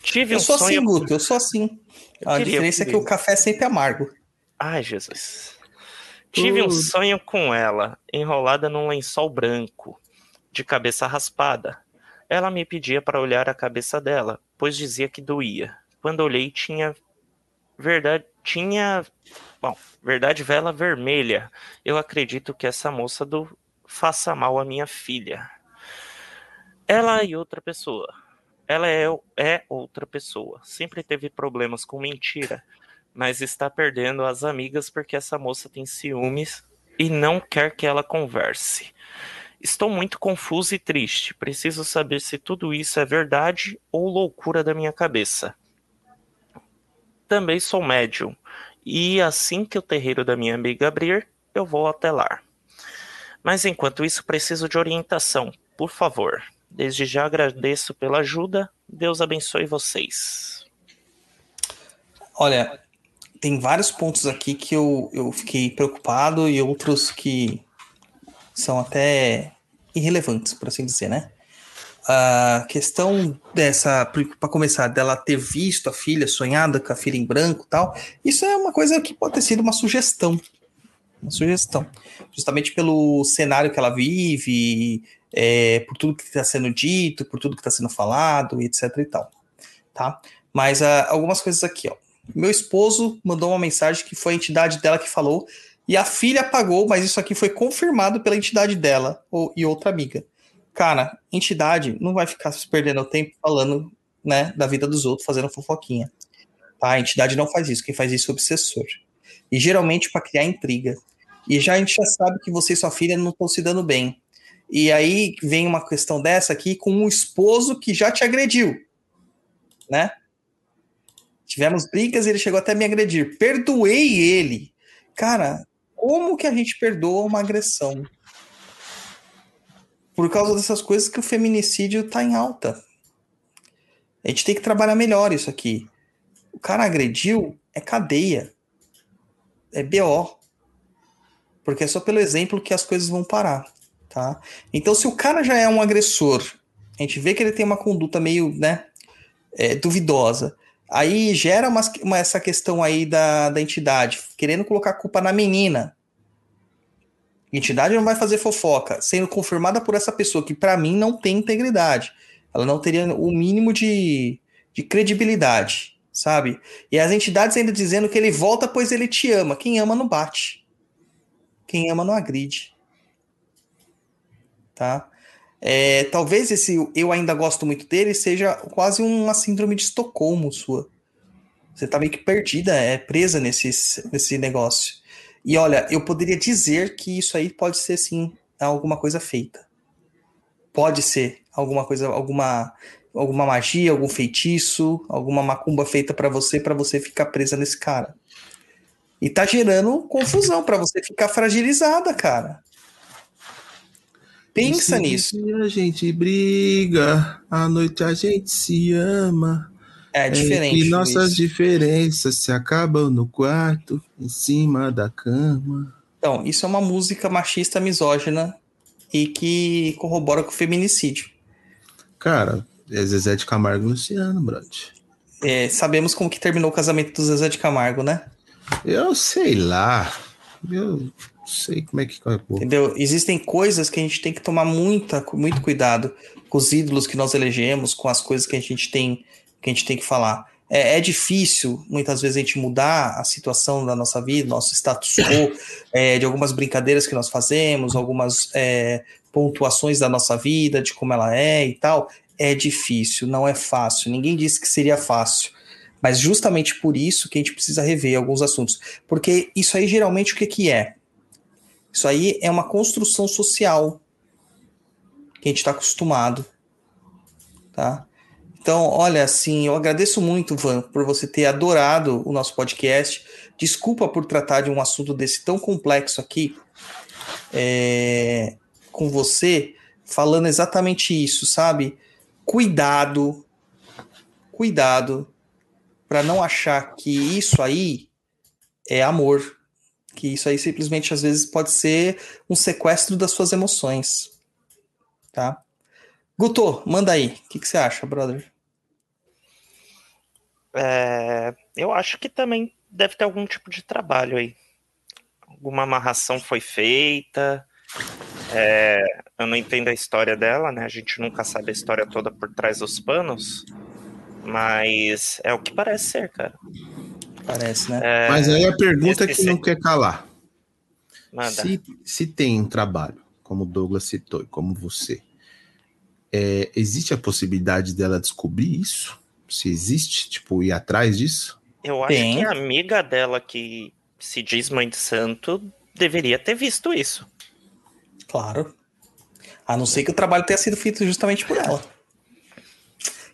Tive Eu um sou sonho. assim, Guto, eu sou assim. A queria, diferença é que o café é sempre amargo. Ai, Jesus. Tive um Tudo. sonho com ela, enrolada num lençol branco, de cabeça raspada. Ela me pedia para olhar a cabeça dela, pois dizia que doía. Quando olhei, tinha verdade, tinha, bom, verdade vela vermelha. Eu acredito que essa moça do faça mal à minha filha. Ela e outra pessoa. Ela é, é outra pessoa. Sempre teve problemas com mentira, mas está perdendo as amigas porque essa moça tem ciúmes e não quer que ela converse. Estou muito confuso e triste. Preciso saber se tudo isso é verdade ou loucura da minha cabeça. Também sou médium, e assim que o terreiro da minha amiga abrir, eu vou até lá. Mas enquanto isso, preciso de orientação, por favor. Desde já agradeço pela ajuda. Deus abençoe vocês. Olha, tem vários pontos aqui que eu, eu fiquei preocupado e outros que são até irrelevantes, por assim dizer, né? a questão dessa, para começar, dela ter visto a filha sonhada com a filha em branco tal, isso é uma coisa que pode ter sido uma sugestão. Uma sugestão. Justamente pelo cenário que ela vive, é, por tudo que está sendo dito, por tudo que está sendo falado, etc e tal. Tá? Mas uh, algumas coisas aqui, ó. Meu esposo mandou uma mensagem que foi a entidade dela que falou, e a filha apagou, mas isso aqui foi confirmado pela entidade dela ou, e outra amiga. Cara, entidade não vai ficar se perdendo tempo falando né, da vida dos outros, fazendo fofoquinha. Tá? A entidade não faz isso, quem faz isso é o obsessor. E geralmente para criar intriga. E já a gente já sabe que você e sua filha não estão se dando bem. E aí vem uma questão dessa aqui com um esposo que já te agrediu, né? Tivemos brigas e ele chegou até me agredir. Perdoei ele. Cara, como que a gente perdoa uma agressão? Por causa dessas coisas que o feminicídio tá em alta. A gente tem que trabalhar melhor isso aqui. O cara agrediu, é cadeia. É BO. Porque é só pelo exemplo que as coisas vão parar, tá? Então, se o cara já é um agressor, a gente vê que ele tem uma conduta meio, né, é, duvidosa, Aí gera uma, uma, essa questão aí da, da entidade, querendo colocar a culpa na menina. A entidade não vai fazer fofoca, sendo confirmada por essa pessoa que, para mim, não tem integridade. Ela não teria o mínimo de, de credibilidade, sabe? E as entidades ainda dizendo que ele volta pois ele te ama. Quem ama não bate. Quem ama não agride. Tá? É, talvez esse eu ainda gosto muito dele seja quase uma síndrome de Estocolmo sua. Você tá meio que perdida, é presa nesse, nesse negócio. E olha, eu poderia dizer que isso aí pode ser sim alguma coisa feita. Pode ser alguma coisa, alguma alguma magia, algum feitiço, alguma macumba feita para você, para você ficar presa nesse cara. E tá gerando confusão para você ficar fragilizada, cara. Pensa nisso. A gente briga, à noite a gente se ama. É diferente. É, e nossas isso. diferenças se acabam no quarto, em cima da cama. Então, isso é uma música machista misógina e que corrobora com o feminicídio. Cara, é Zezé de Camargo e Luciano, brother. É, sabemos como que terminou o casamento do Zezé de Camargo, né? Eu sei lá. Eu sei como é que acabou. Entendeu? Existem coisas que a gente tem que tomar muita, muito cuidado com os ídolos que nós elegemos, com as coisas que a gente tem que a gente tem que falar. É, é difícil, muitas vezes, a gente mudar a situação da nossa vida, nosso status quo, é, de algumas brincadeiras que nós fazemos, algumas é, pontuações da nossa vida, de como ela é e tal. É difícil, não é fácil. Ninguém disse que seria fácil. Mas justamente por isso que a gente precisa rever alguns assuntos. Porque isso aí geralmente o que, que é? Isso aí é uma construção social que a gente está acostumado, tá? Então, olha, assim, eu agradeço muito, Van, por você ter adorado o nosso podcast. Desculpa por tratar de um assunto desse tão complexo aqui é, com você, falando exatamente isso, sabe? Cuidado, cuidado, para não achar que isso aí é amor que isso aí simplesmente às vezes pode ser um sequestro das suas emoções. Tá? Guto, manda aí. O que, que você acha, brother? É, eu acho que também deve ter algum tipo de trabalho aí. Alguma amarração foi feita. É, eu não entendo a história dela, né? A gente nunca sabe a história toda por trás dos panos. Mas é o que parece ser, cara. Parece, né? É, Mas aí a pergunta que não quer calar. Manda. Se, se tem um trabalho, como o Douglas citou, e como você, é, existe a possibilidade dela descobrir isso? Se existe, tipo, ir atrás disso? Eu acho tem. que a amiga dela que se diz mãe de santo deveria ter visto isso. Claro. A não ser que o trabalho tenha sido feito justamente por ela.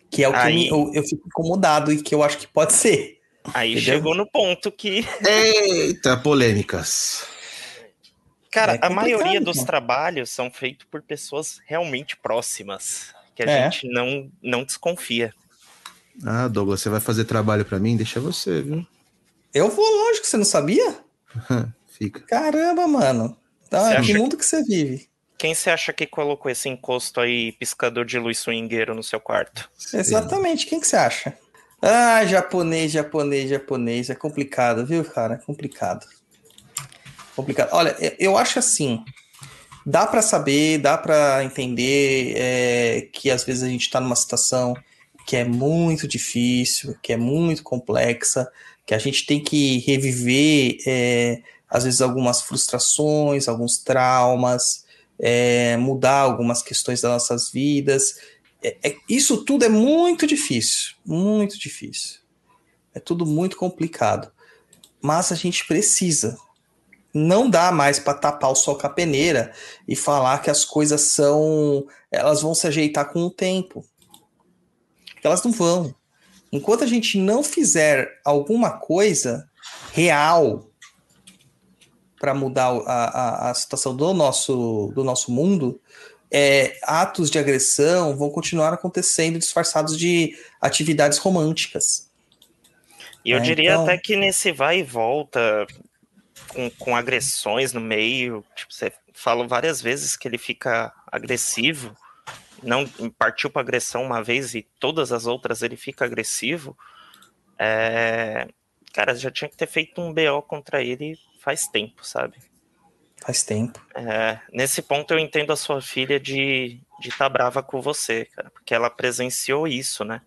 Que é o que Aí... eu, eu fico incomodado e que eu acho que pode ser. Aí Entendeu? chegou no ponto que. Eita, polêmicas. Cara, é a maioria dos trabalhos são feitos por pessoas realmente próximas, que a é. gente não, não desconfia. Ah, Douglas, você vai fazer trabalho para mim? Deixa você, viu? Eu vou, lógico, você não sabia? Fica. Caramba, mano. Então, que mundo que você vive? Quem você acha que colocou esse encosto aí, piscador de luz swingueiro no seu quarto? Exatamente, quem que você acha? Ah, japonês, japonês, japonês. É complicado, viu, cara? É complicado. Complicado. Olha, eu- acho assim. Dá pra saber, dá pra entender é, que às vezes a gente tá numa situação que é muito difícil, que é muito complexa, que a gente tem que reviver, é, às vezes, algumas frustrações, alguns traumas, é, mudar algumas questões das nossas vidas. É- é- isso tudo é muito difícil, muito difícil. É tudo muito complicado. Mas a gente precisa. Não dá mais para tapar o sol com a peneira e falar que as coisas são. Elas vão se ajeitar com o tempo. Elas não vão. Enquanto a gente não fizer alguma coisa real para mudar a, a, a situação do nosso, do nosso mundo, é, atos de agressão vão continuar acontecendo disfarçados de atividades românticas. E eu É, diria então- até que nesse vai e volta, com, com agressões no meio, tipo, você falou várias vezes que ele fica agressivo, não partiu para agressão uma vez e todas as outras ele fica agressivo. É, Cara, já tinha que ter feito um BO contra ele faz tempo, sabe? Faz tempo. É, nesse ponto eu entendo a sua filha de estar tá brava com você, cara, porque ela presenciou isso, né?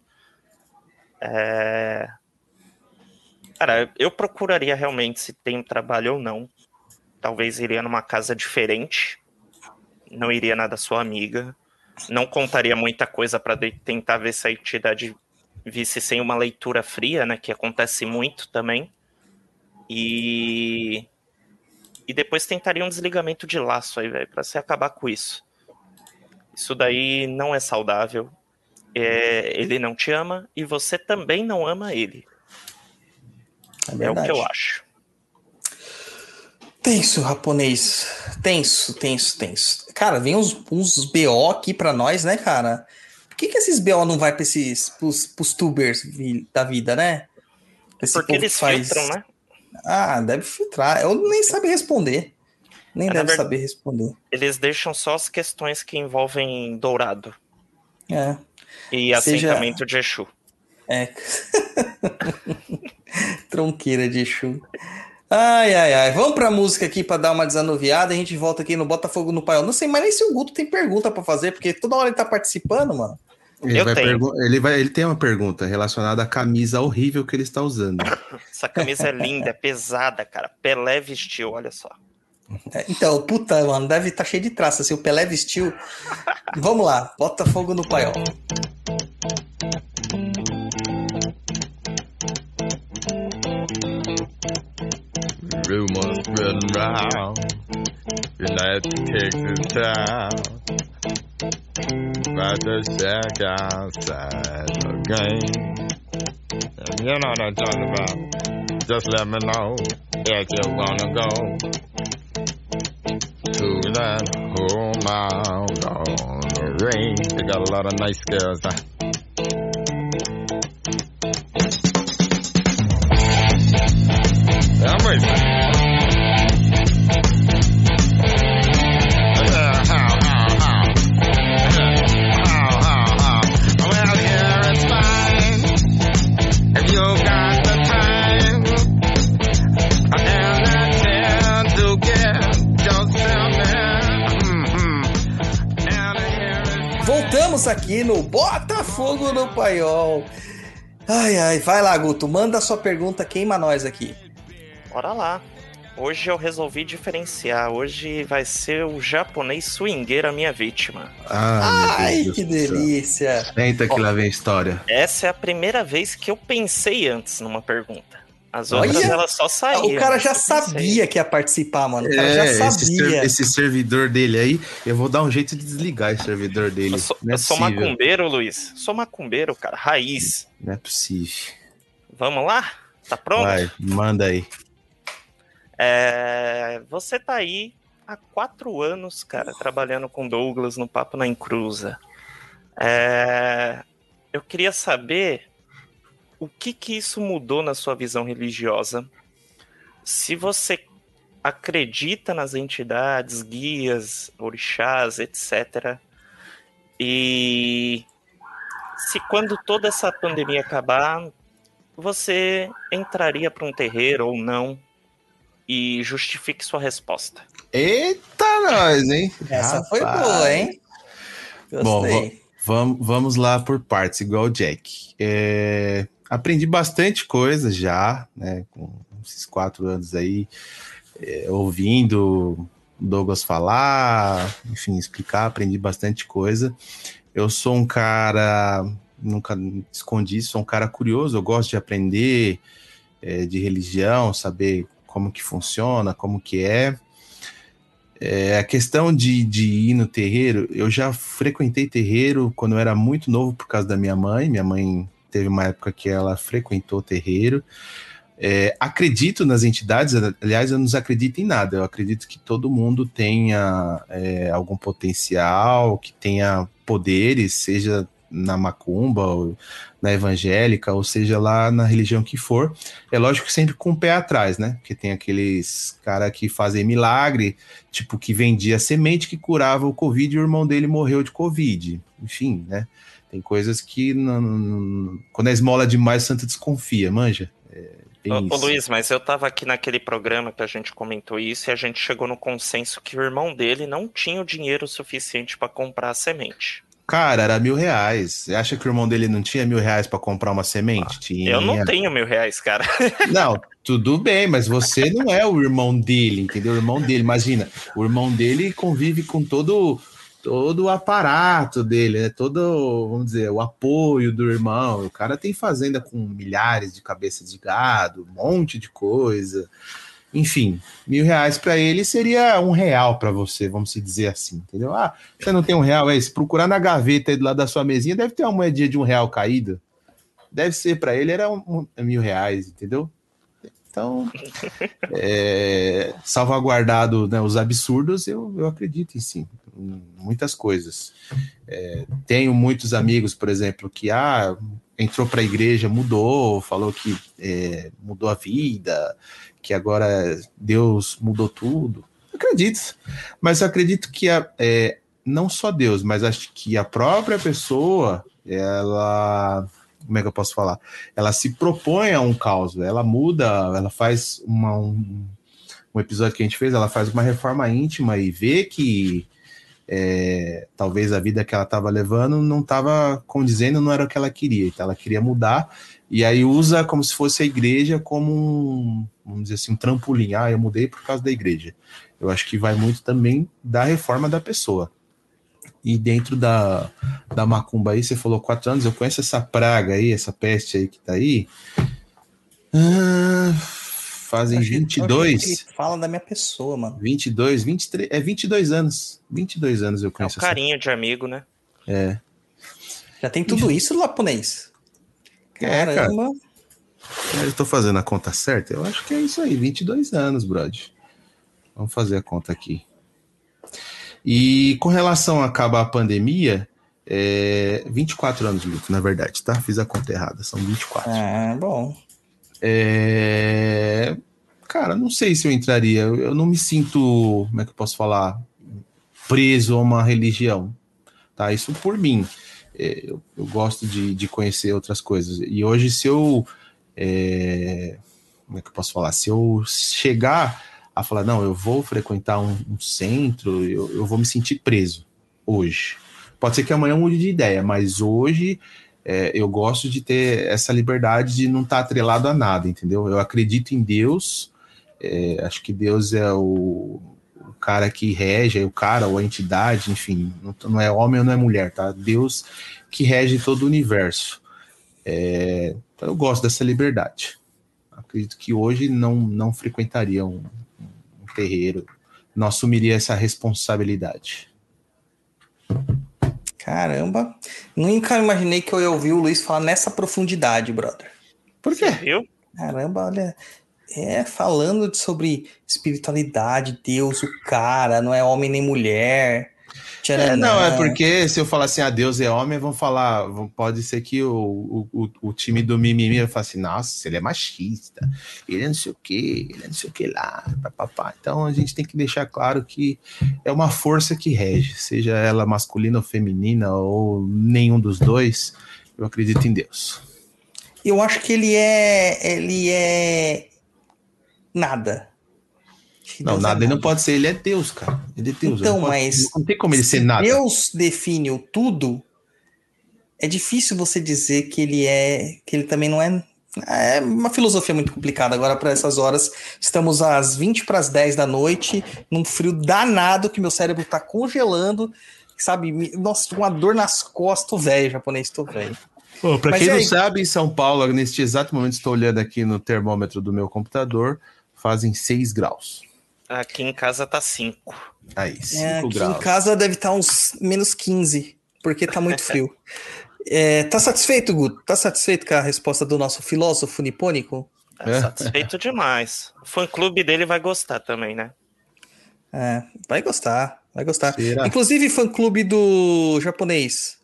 É... Cara, eu procuraria realmente se tem trabalho ou não. Talvez iria numa casa diferente. Não iria na da sua amiga. Não contaria muita coisa para tentar ver se a entidade visse sem uma leitura fria, né? Que acontece muito também. E e depois tentaria um desligamento de laço aí, velho, pra você acabar com isso. Isso daí não é saudável. É, ele não te ama e você também não ama ele. É, É o que eu acho. Tenso, japonês. Tenso, tenso, tenso. Cara, vem uns, uns BO aqui pra nós, né, cara? Por que, que esses BO não vai pra esses pros, pros tubers da vida, né? Esse Porque eles filtram, né? Ah, deve filtrar. Eu nem sabe responder. Nem É, deve ver- saber responder. Eles deixam só as questões que envolvem dourado É. e Seja- assentamento de Exu. É. Tronqueira de Exu. Ai, ai, ai. Vamos pra música aqui pra dar uma desanuviada. A gente volta aqui no Botafogo no Paiol. Não sei mais nem se o Guto tem pergunta pra fazer, porque toda hora ele tá participando, mano. Ele, Eu vai tenho. ele, vai, ele tem uma pergunta relacionada à camisa horrível que ele está usando. Essa camisa é linda, é pesada, cara. Pelé vestiu, olha só. É, Então, puta, mano, deve estar cheio de traça. Se o Pelé vestiu. Vamos lá, Botafogo no Paiol. Rumors spreading round United Texas town About to shack outside game And you know what I'm talking about Just let me know if you wanna go To that home out on the range They got a lot of nice girls huh? I'm racing. Aqui no Botafogo no Paiol. Ai, ai, vai lá, Guto. Manda a sua pergunta, queima nós aqui. Bora lá. Hoje eu resolvi diferenciar. Hoje vai ser o japonês swingueiro a minha vítima. Ah, Ai, que delícia. Senta que lá vem a história. Essa é a primeira vez que eu pensei antes numa pergunta. As outras Olha! elas só saíram. o cara já sabia que ia participar, mano. O cara É, já esse, ser- sabia. esse servidor dele aí, eu vou dar um jeito de desligar esse servidor dele. Eu sou, é eu sou macumbeiro, Luiz. Sou macumbeiro, cara. Raiz. Não é possível. Vamos lá? Tá pronto? Vai, manda aí. É, você tá aí há quatro anos, cara, trabalhando com Douglas no Papo na Encruza. É, eu queria saber o que que isso mudou na sua visão religiosa. Se você acredita nas entidades, guias, orixás, etc. E se quando toda essa pandemia acabar, você entraria para um terreiro ou não? E justifique sua resposta. Eita, nós, hein? Essa foi Rapaz. boa, hein? Bom, Gostei. Vamos, vamos lá por partes, igual o Jack. É, aprendi bastante coisa já, né? Com esses quatro anos aí, é, ouvindo Douglas falar, enfim, explicar, aprendi bastante coisa. Eu sou um cara, nunca escondi, sou um cara curioso, eu gosto de aprender é, de religião, saber como que funciona, como que é. É, a questão de, de ir no terreiro, eu já frequentei terreiro quando eu era muito novo por causa da minha mãe. Minha mãe teve uma época que ela frequentou terreiro. É, acredito nas entidades, aliás, eu não acredito em nada. Eu acredito que todo mundo tenha é, algum potencial, que tenha poderes, seja na macumba, ou na evangélica, ou seja lá na religião que for. É lógico que sempre com o pé atrás, né? Porque tem aqueles cara que fazem milagre, tipo que vendia semente que curava o Covid e o irmão dele morreu de Covid. Enfim, né? Tem coisas que não, não- quando é esmola demais, o santo desconfia, manja. É, Ô. Luiz, mas eu tava aqui naquele programa que a gente comentou isso e a gente chegou no consenso que o irmão dele não tinha o dinheiro suficiente para comprar a semente. Cara, era mil reais. Você acha que o irmão dele não tinha mil reais pra comprar uma semente? Tinha. Eu não tenho mil reais, cara. Não, tudo bem, mas você não é o irmão dele, entendeu? O irmão dele, imagina, o irmão dele convive com todo todo o aparato dele, né? Todo, vamos dizer, o apoio do irmão. O cara tem fazenda com milhares de cabeças de gado, um monte de coisa. Enfim, mil reais para ele seria um real para você, vamos se dizer assim, entendeu? Ah, você não tem um real, é? Se procurar na gaveta aí do lado da sua mesinha, deve ter uma moedinha de um real caída. Deve ser para ele, era um, um- mil reais, entendeu? Então, é, salvaguardado né, os absurdos, eu, eu acredito em sim, muitas coisas. É, tenho muitos amigos, por exemplo, que ah, entrou para a igreja, mudou, falou que é, mudou a vida, que agora Deus mudou tudo. Acredito, mas eu acredito que a, é, não só Deus, mas acho que a própria pessoa, ela como é que eu posso falar? Ela se propõe a um caos, ela muda, ela faz uma, um, um episódio que a gente fez, ela faz uma reforma íntima e vê que é, talvez a vida que ela estava levando não estava condizendo, não era o que ela queria, então ela queria mudar, e aí usa como se fosse a igreja como um, vamos dizer assim, um trampolim. Ah, eu mudei por causa da igreja. Eu acho que vai muito também da reforma da pessoa. E dentro da, da macumba aí, você falou quatro anos, eu conheço essa praga aí, essa peste aí que tá aí. Ah, fazem Achei- 22, achei que Fala da minha pessoa, mano. 22, 23, é 22 anos. 22 anos eu É um conheço essa. carinho de amigo, né? É. Já tem tudo isso, japonês. É, cara. Caramba. Eu tô fazendo a conta certa? Eu acho que é isso aí, 22 anos, brother. Vamos fazer a conta aqui. E com relação a acabar a pandemia, é 24 anos, Milton, na verdade, tá? Fiz a conta errada, são 24. Ah, bom. É... Cara, não sei se eu entraria. Eu não me sinto, como é que eu posso falar, preso a uma religião. Tá? Isso por mim. É, eu, eu gosto de, de conhecer outras coisas. E hoje, se eu. é, Como é que eu posso falar? Se eu chegar a falar, não, eu vou frequentar um, um centro, eu, eu vou me sentir preso hoje. Pode ser que amanhã eu mude de ideia, mas hoje é, eu gosto de ter essa liberdade de não estar atrelado a nada, entendeu? Eu acredito em Deus, é, acho que Deus é o, o cara que rege, é o cara ou a entidade, enfim, não, não é homem ou não é mulher, tá? Deus que rege todo o universo. É, então eu gosto dessa liberdade. Acredito que hoje não, não frequentaria um, um terreiro, não assumiria essa responsabilidade. Caramba. Nunca imaginei que eu ia ouvir o Luiz falar nessa profundidade, brother. Por quê? Viu? Caramba, olha. É, falando sobre espiritualidade, Deus, o cara, não é homem nem mulher. É, não, é porque se eu falar assim, ah, Deus é homem, vão falar, pode ser que o, o, o, o time do mimimi vai falar assim, nossa, ele é machista, ele é não sei o que, ele é não sei o que lá, papapá. Então a gente tem que deixar claro que é uma força que rege, seja ela masculina ou feminina, ou nenhum dos dois, eu acredito em Deus. Eu acho que ele é. Ele é. Nada. Que Não, Deus é nada, ele não pode ser, ele é Deus, cara. Ele é Deus. Então, ele não pode- mas Não tem como ele Se ser nada. Deus define o tudo, é difícil você dizer que ele é. que ele também não é. É uma filosofia muito complicada. Agora, para essas horas, estamos às 20 para as 10 da noite, num frio danado que meu cérebro tá congelando, sabe? Nossa, uma dor nas costas, tô velho, japonês, tô velho. Pô, pra Mas quem não aí? sabe, em São Paulo, neste exato momento, estou olhando aqui no termômetro do meu computador, fazem 6 graus. Aqui em casa tá 5. Aí, 5 É, aqui graus. em casa deve estar uns menos 15, porque tá muito frio. É, tá satisfeito, Guto? Tá satisfeito com a resposta do nosso filósofo nipônico? Tá É. satisfeito demais. O fã clube dele vai gostar também, né? É, vai gostar, vai gostar. Será? Inclusive, fã clube do japonês,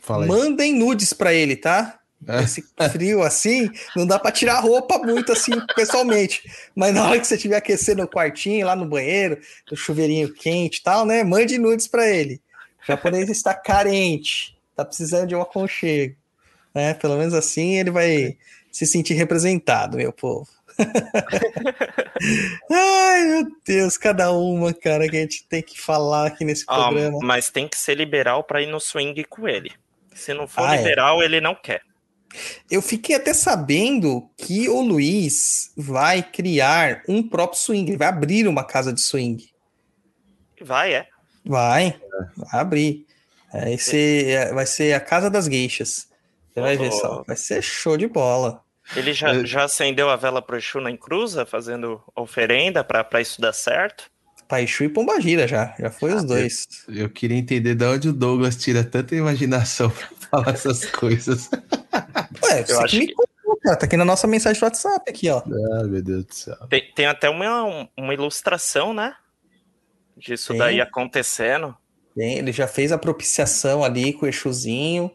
Fala mandem nudes pra ele, tá? É. Esse frio assim, não dá pra tirar a roupa muito assim, pessoalmente. Mas na hora que você estiver aquecendo o quartinho, lá no banheiro, no chuveirinho quente e tal, né? Mande nudes pra ele. O japonês está carente, tá precisando de um aconchego. Né? Pelo menos assim ele vai se sentir representado, meu povo. Ai, meu Deus, cada uma, cara, que a gente tem que falar aqui nesse Ah, programa. mas tem que ser liberal pra ir no swing com ele. Se não for Ah, é. liberal, ele não quer. Eu fiquei até sabendo que o Luiz vai criar um próprio swing, ele vai abrir uma casa de swing. Vai, é. Vai, vai abrir. Vai ser, vai ser a casa das gueixas. Você vai ver só, vai ser show de bola. Ele já, É. já acendeu a vela pro Exu na encruza, fazendo oferenda pra isso dar certo. Paixu e Pombagira já, já foi os dois. Eu queria entender de onde o Douglas tira tanta imaginação pra falar essas coisas. Ué, você Eu que acho me que- contou, cara, tá aqui na nossa mensagem do WhatsApp aqui, ó. Ah, meu Deus do céu. Tem, tem até uma, uma ilustração, né? Disso Tem. daí acontecendo. Bem, ele já fez a propiciação ali com o Exuzinho.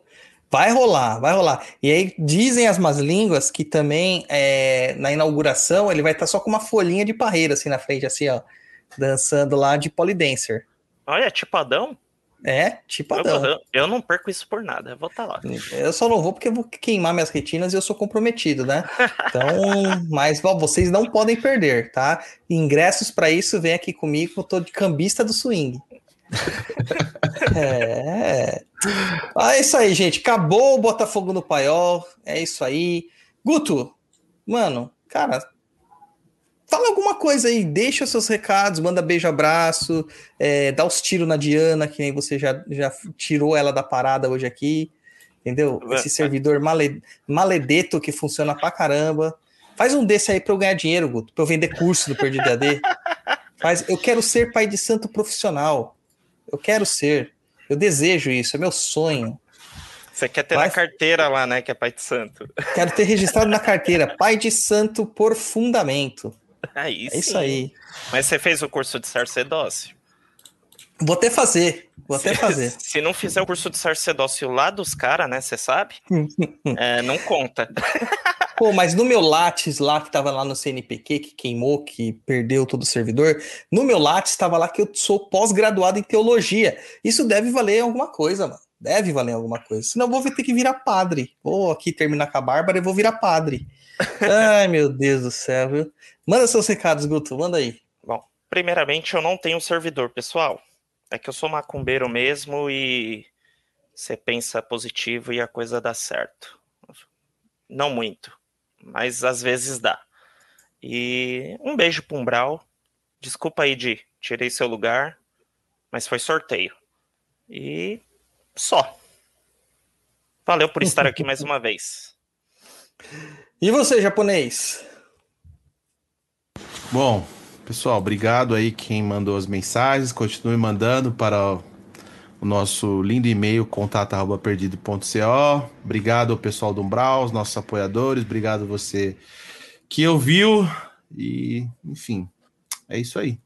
Vai rolar, vai rolar. E aí dizem as más línguas que também é, na inauguração ele vai estar só com uma folhinha de parreira assim na frente, assim, ó. Dançando lá de polidancer. Olha, tipo Adão. É, tipo Eu, eu- não perco isso por nada. Eu vou estar lá. Eu só não vou porque eu vou queimar minhas retinas e eu sou comprometido, né? Então, mas ó, vocês não podem perder, tá? Ingressos para isso, vem aqui comigo, eu tô de cambista do swing. É. Ah, é isso aí, gente. Acabou o Botafogo no Paiol. É isso aí. Guto, mano, cara, fala alguma coisa aí, deixa os seus recados, manda beijo, abraço, é, dá os tiros na Diana, que nem você já, já tirou ela da parada hoje aqui, entendeu? Esse servidor male, maledeto que funciona pra caramba. Faz um desse aí pra eu ganhar dinheiro, Guto, pra eu vender curso do Perdido AD. Faz, eu quero ser pai de santo profissional. Eu quero ser. Eu desejo isso, é meu sonho. Você quer ter Vai- na carteira lá, né? Que é pai de santo. Quero ter registrado na carteira pai de santo por fundamento. Aí É isso aí. Mas você fez o curso de sacerdócio? Vou até fazer. Vou até fazer. Se não fizer o curso de sacerdócio lá dos caras, né? Você sabe? é, não conta. Pô, mas no meu Lattes lá, que tava lá no CNPq, que queimou, que perdeu todo o servidor, no meu Lattes estava lá que eu sou pós-graduado em teologia. Isso deve valer alguma coisa, mano. Deve valer alguma coisa. Senão eu vou ter que virar padre. Vou aqui terminar com a Bárbara e vou virar padre. Ai, meu Deus do céu, viu? Manda seus recados, Guto. Manda aí. Bom, primeiramente eu não tenho servidor, pessoal. É que eu sou macumbeiro mesmo e você pensa positivo e a coisa dá certo. Não muito, mas às vezes dá. E um beijo pro Umbral. Desculpa aí, Di, tirei seu lugar, mas foi sorteio. E só. Valeu por estar aqui mais uma vez. E você, japonês? Bom, pessoal, obrigado aí quem mandou as mensagens. Continue mandando para o nosso lindo e-mail contato@perdido.co. Obrigado ao pessoal do Umbral, os nossos apoiadores. Obrigado você que ouviu e, enfim, é isso aí.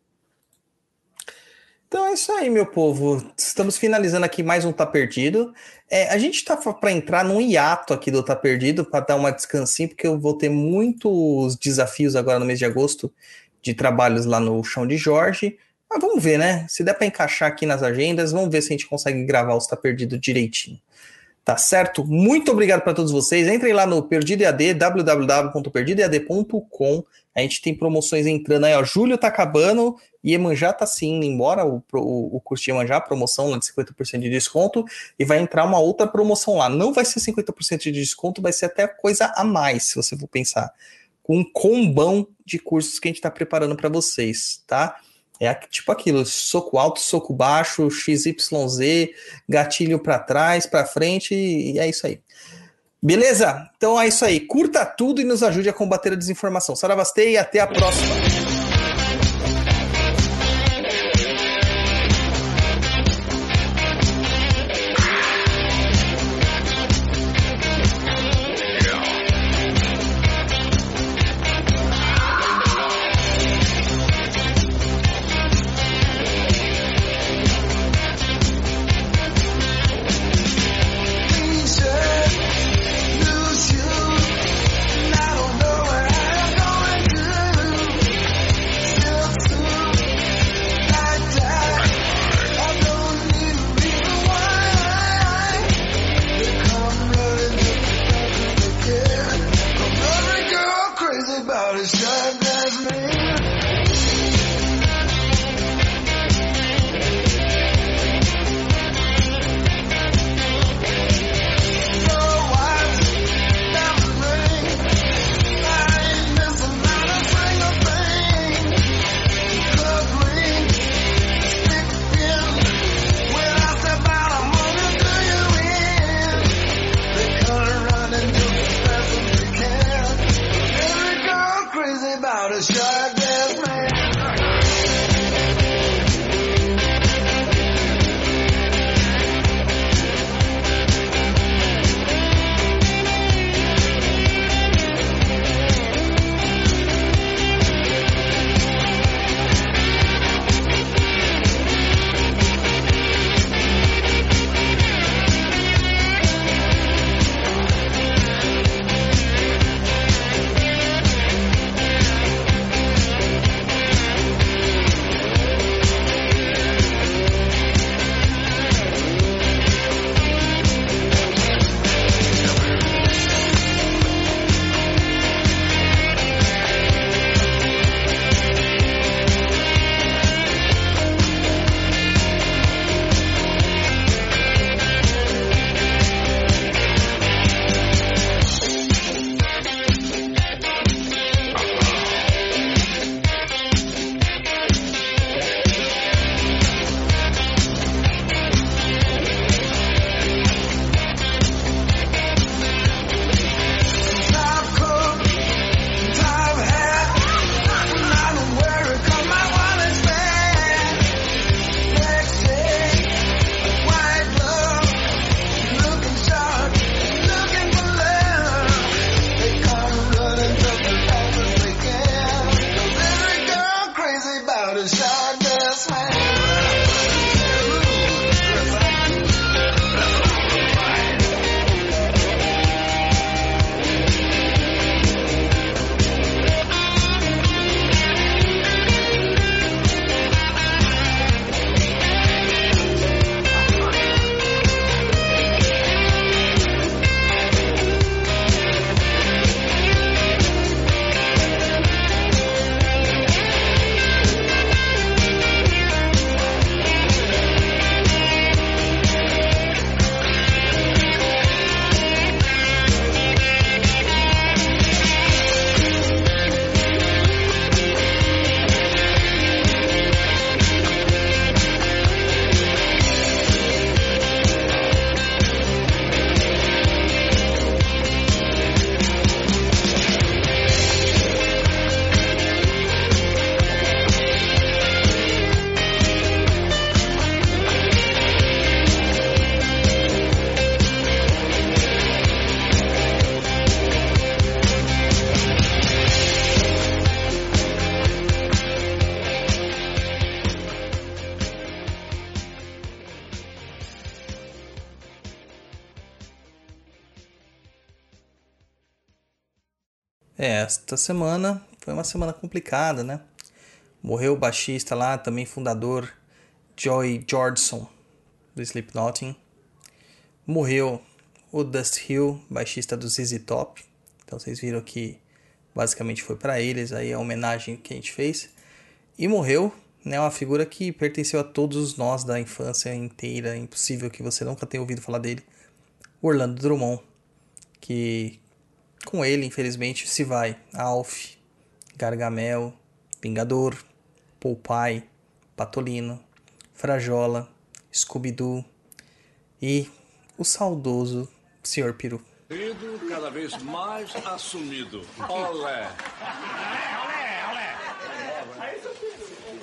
Então é isso aí, meu povo. Estamos finalizando aqui mais um Tá Perdido. É, a gente tá para entrar num hiato aqui do Tá Perdido para dar uma descansinho, porque eu vou ter muitos desafios agora no mês de agosto de trabalhos lá no Chão de Jorge. Mas vamos ver, né? Se der para encaixar aqui nas agendas, vamos ver se a gente consegue gravar os Tá Perdido direitinho. Tá certo? Muito obrigado para todos vocês. Entrem lá no Perdido EAD, www.perdidoead.com. A gente tem promoções entrando aí, ó. Julho tá acabando e Emanjá tá sim indo embora, o, o, o curso de Emanjá, promoção lá de 50% de desconto, e vai entrar uma outra promoção lá. Não vai ser 50% de desconto, vai ser até coisa a mais, se você for pensar. Com um combão de cursos que a gente está preparando para vocês, tá? É tipo aquilo, soco alto, soco baixo, XYZ, gatilho para trás, para frente, e é isso aí. Beleza? Então é isso aí. Curta tudo e nos ajude a combater a desinformação. Saravastei e até a próxima. Esta semana foi uma semana complicada, né? Morreu o baixista lá, também fundador Joy Jordison do Slipknot. Morreu o Dust Hill, baixista do ZZ Top. Então vocês viram que basicamente foi para eles aí a homenagem que a gente fez. E morreu, né, uma figura que pertenceu a todos nós da infância inteira, impossível que você nunca tenha ouvido falar dele. Orlando Drummond, que com ele, infelizmente, se vai Alf, Gargamel, Vingador, Popeye, Patolino, Frajola, Scooby-Doo e o saudoso Sr. Peru. Cada vez mais assumido. Olé.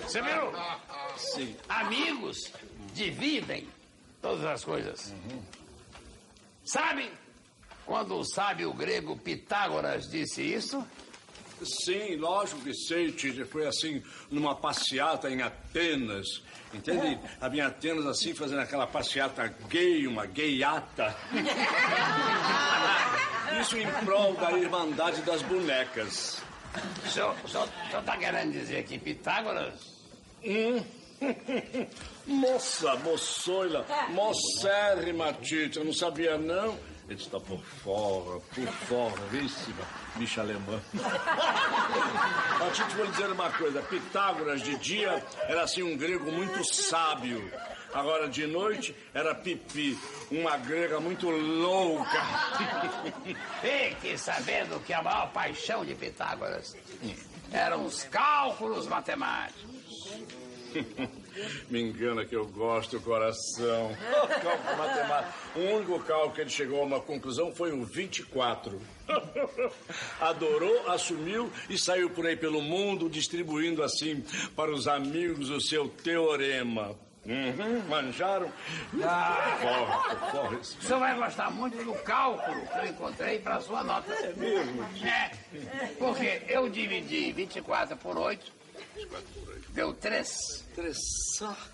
Você viu? Sim. Amigos dividem todas as coisas. Sabem quando o sábio grego Pitágoras disse isso? Sim, lógico que sei, Tite. Foi assim, numa passeata em Atenas. Entende? Havia Atenas assim, fazendo aquela passeata gay, uma gayata. Isso em prol da Irmandade das Bonecas. O senhor, o senhor, o senhor tá querendo dizer que Pitágoras Moça, moçoila, mocérrima, Tite. Eu não sabia, não. Ele está por fora, por foríssima, bicha alemã. Ó, Tite, vou lhe dizer uma coisa. Pitágoras, de dia, era assim um grego muito sábio. Agora, de noite, era pipi, uma grega muito louca. fique sabendo que a maior paixão de Pitágoras eram os cálculos matemáticos. Me engana que eu gosto, coração. Cálculo matemático. O único cálculo que ele chegou a uma conclusão foi o 24. Adorou, assumiu e saiu por aí pelo mundo distribuindo assim para os amigos o seu teorema. Uhum, manjaram? Ah. Forre. O senhor vai gostar muito do cálculo que eu encontrei para sua nota. É mesmo? É, porque eu dividi 24 por 8, deu 3. Três.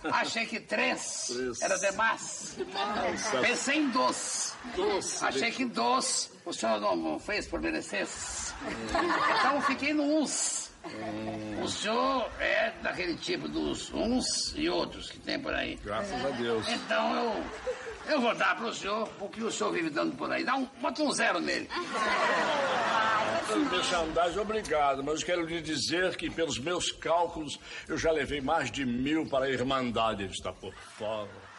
Achei que 3 Três. era demais. Pensei em dois. Doce. Achei que dois o senhor não, não fez por merecer. Então fiquei no uns. O senhor é daquele tipo dos uns e outros que tem por aí. Graças a Deus. Então eu, eu vou dar pro senhor o que o senhor vive dando por aí. Dá um, bota um zero nele. Merchandising, obrigado, mas quero lhe dizer que, pelos meus cálculos, eu já levei mais de mil para a Irmandade. Ele está por fora.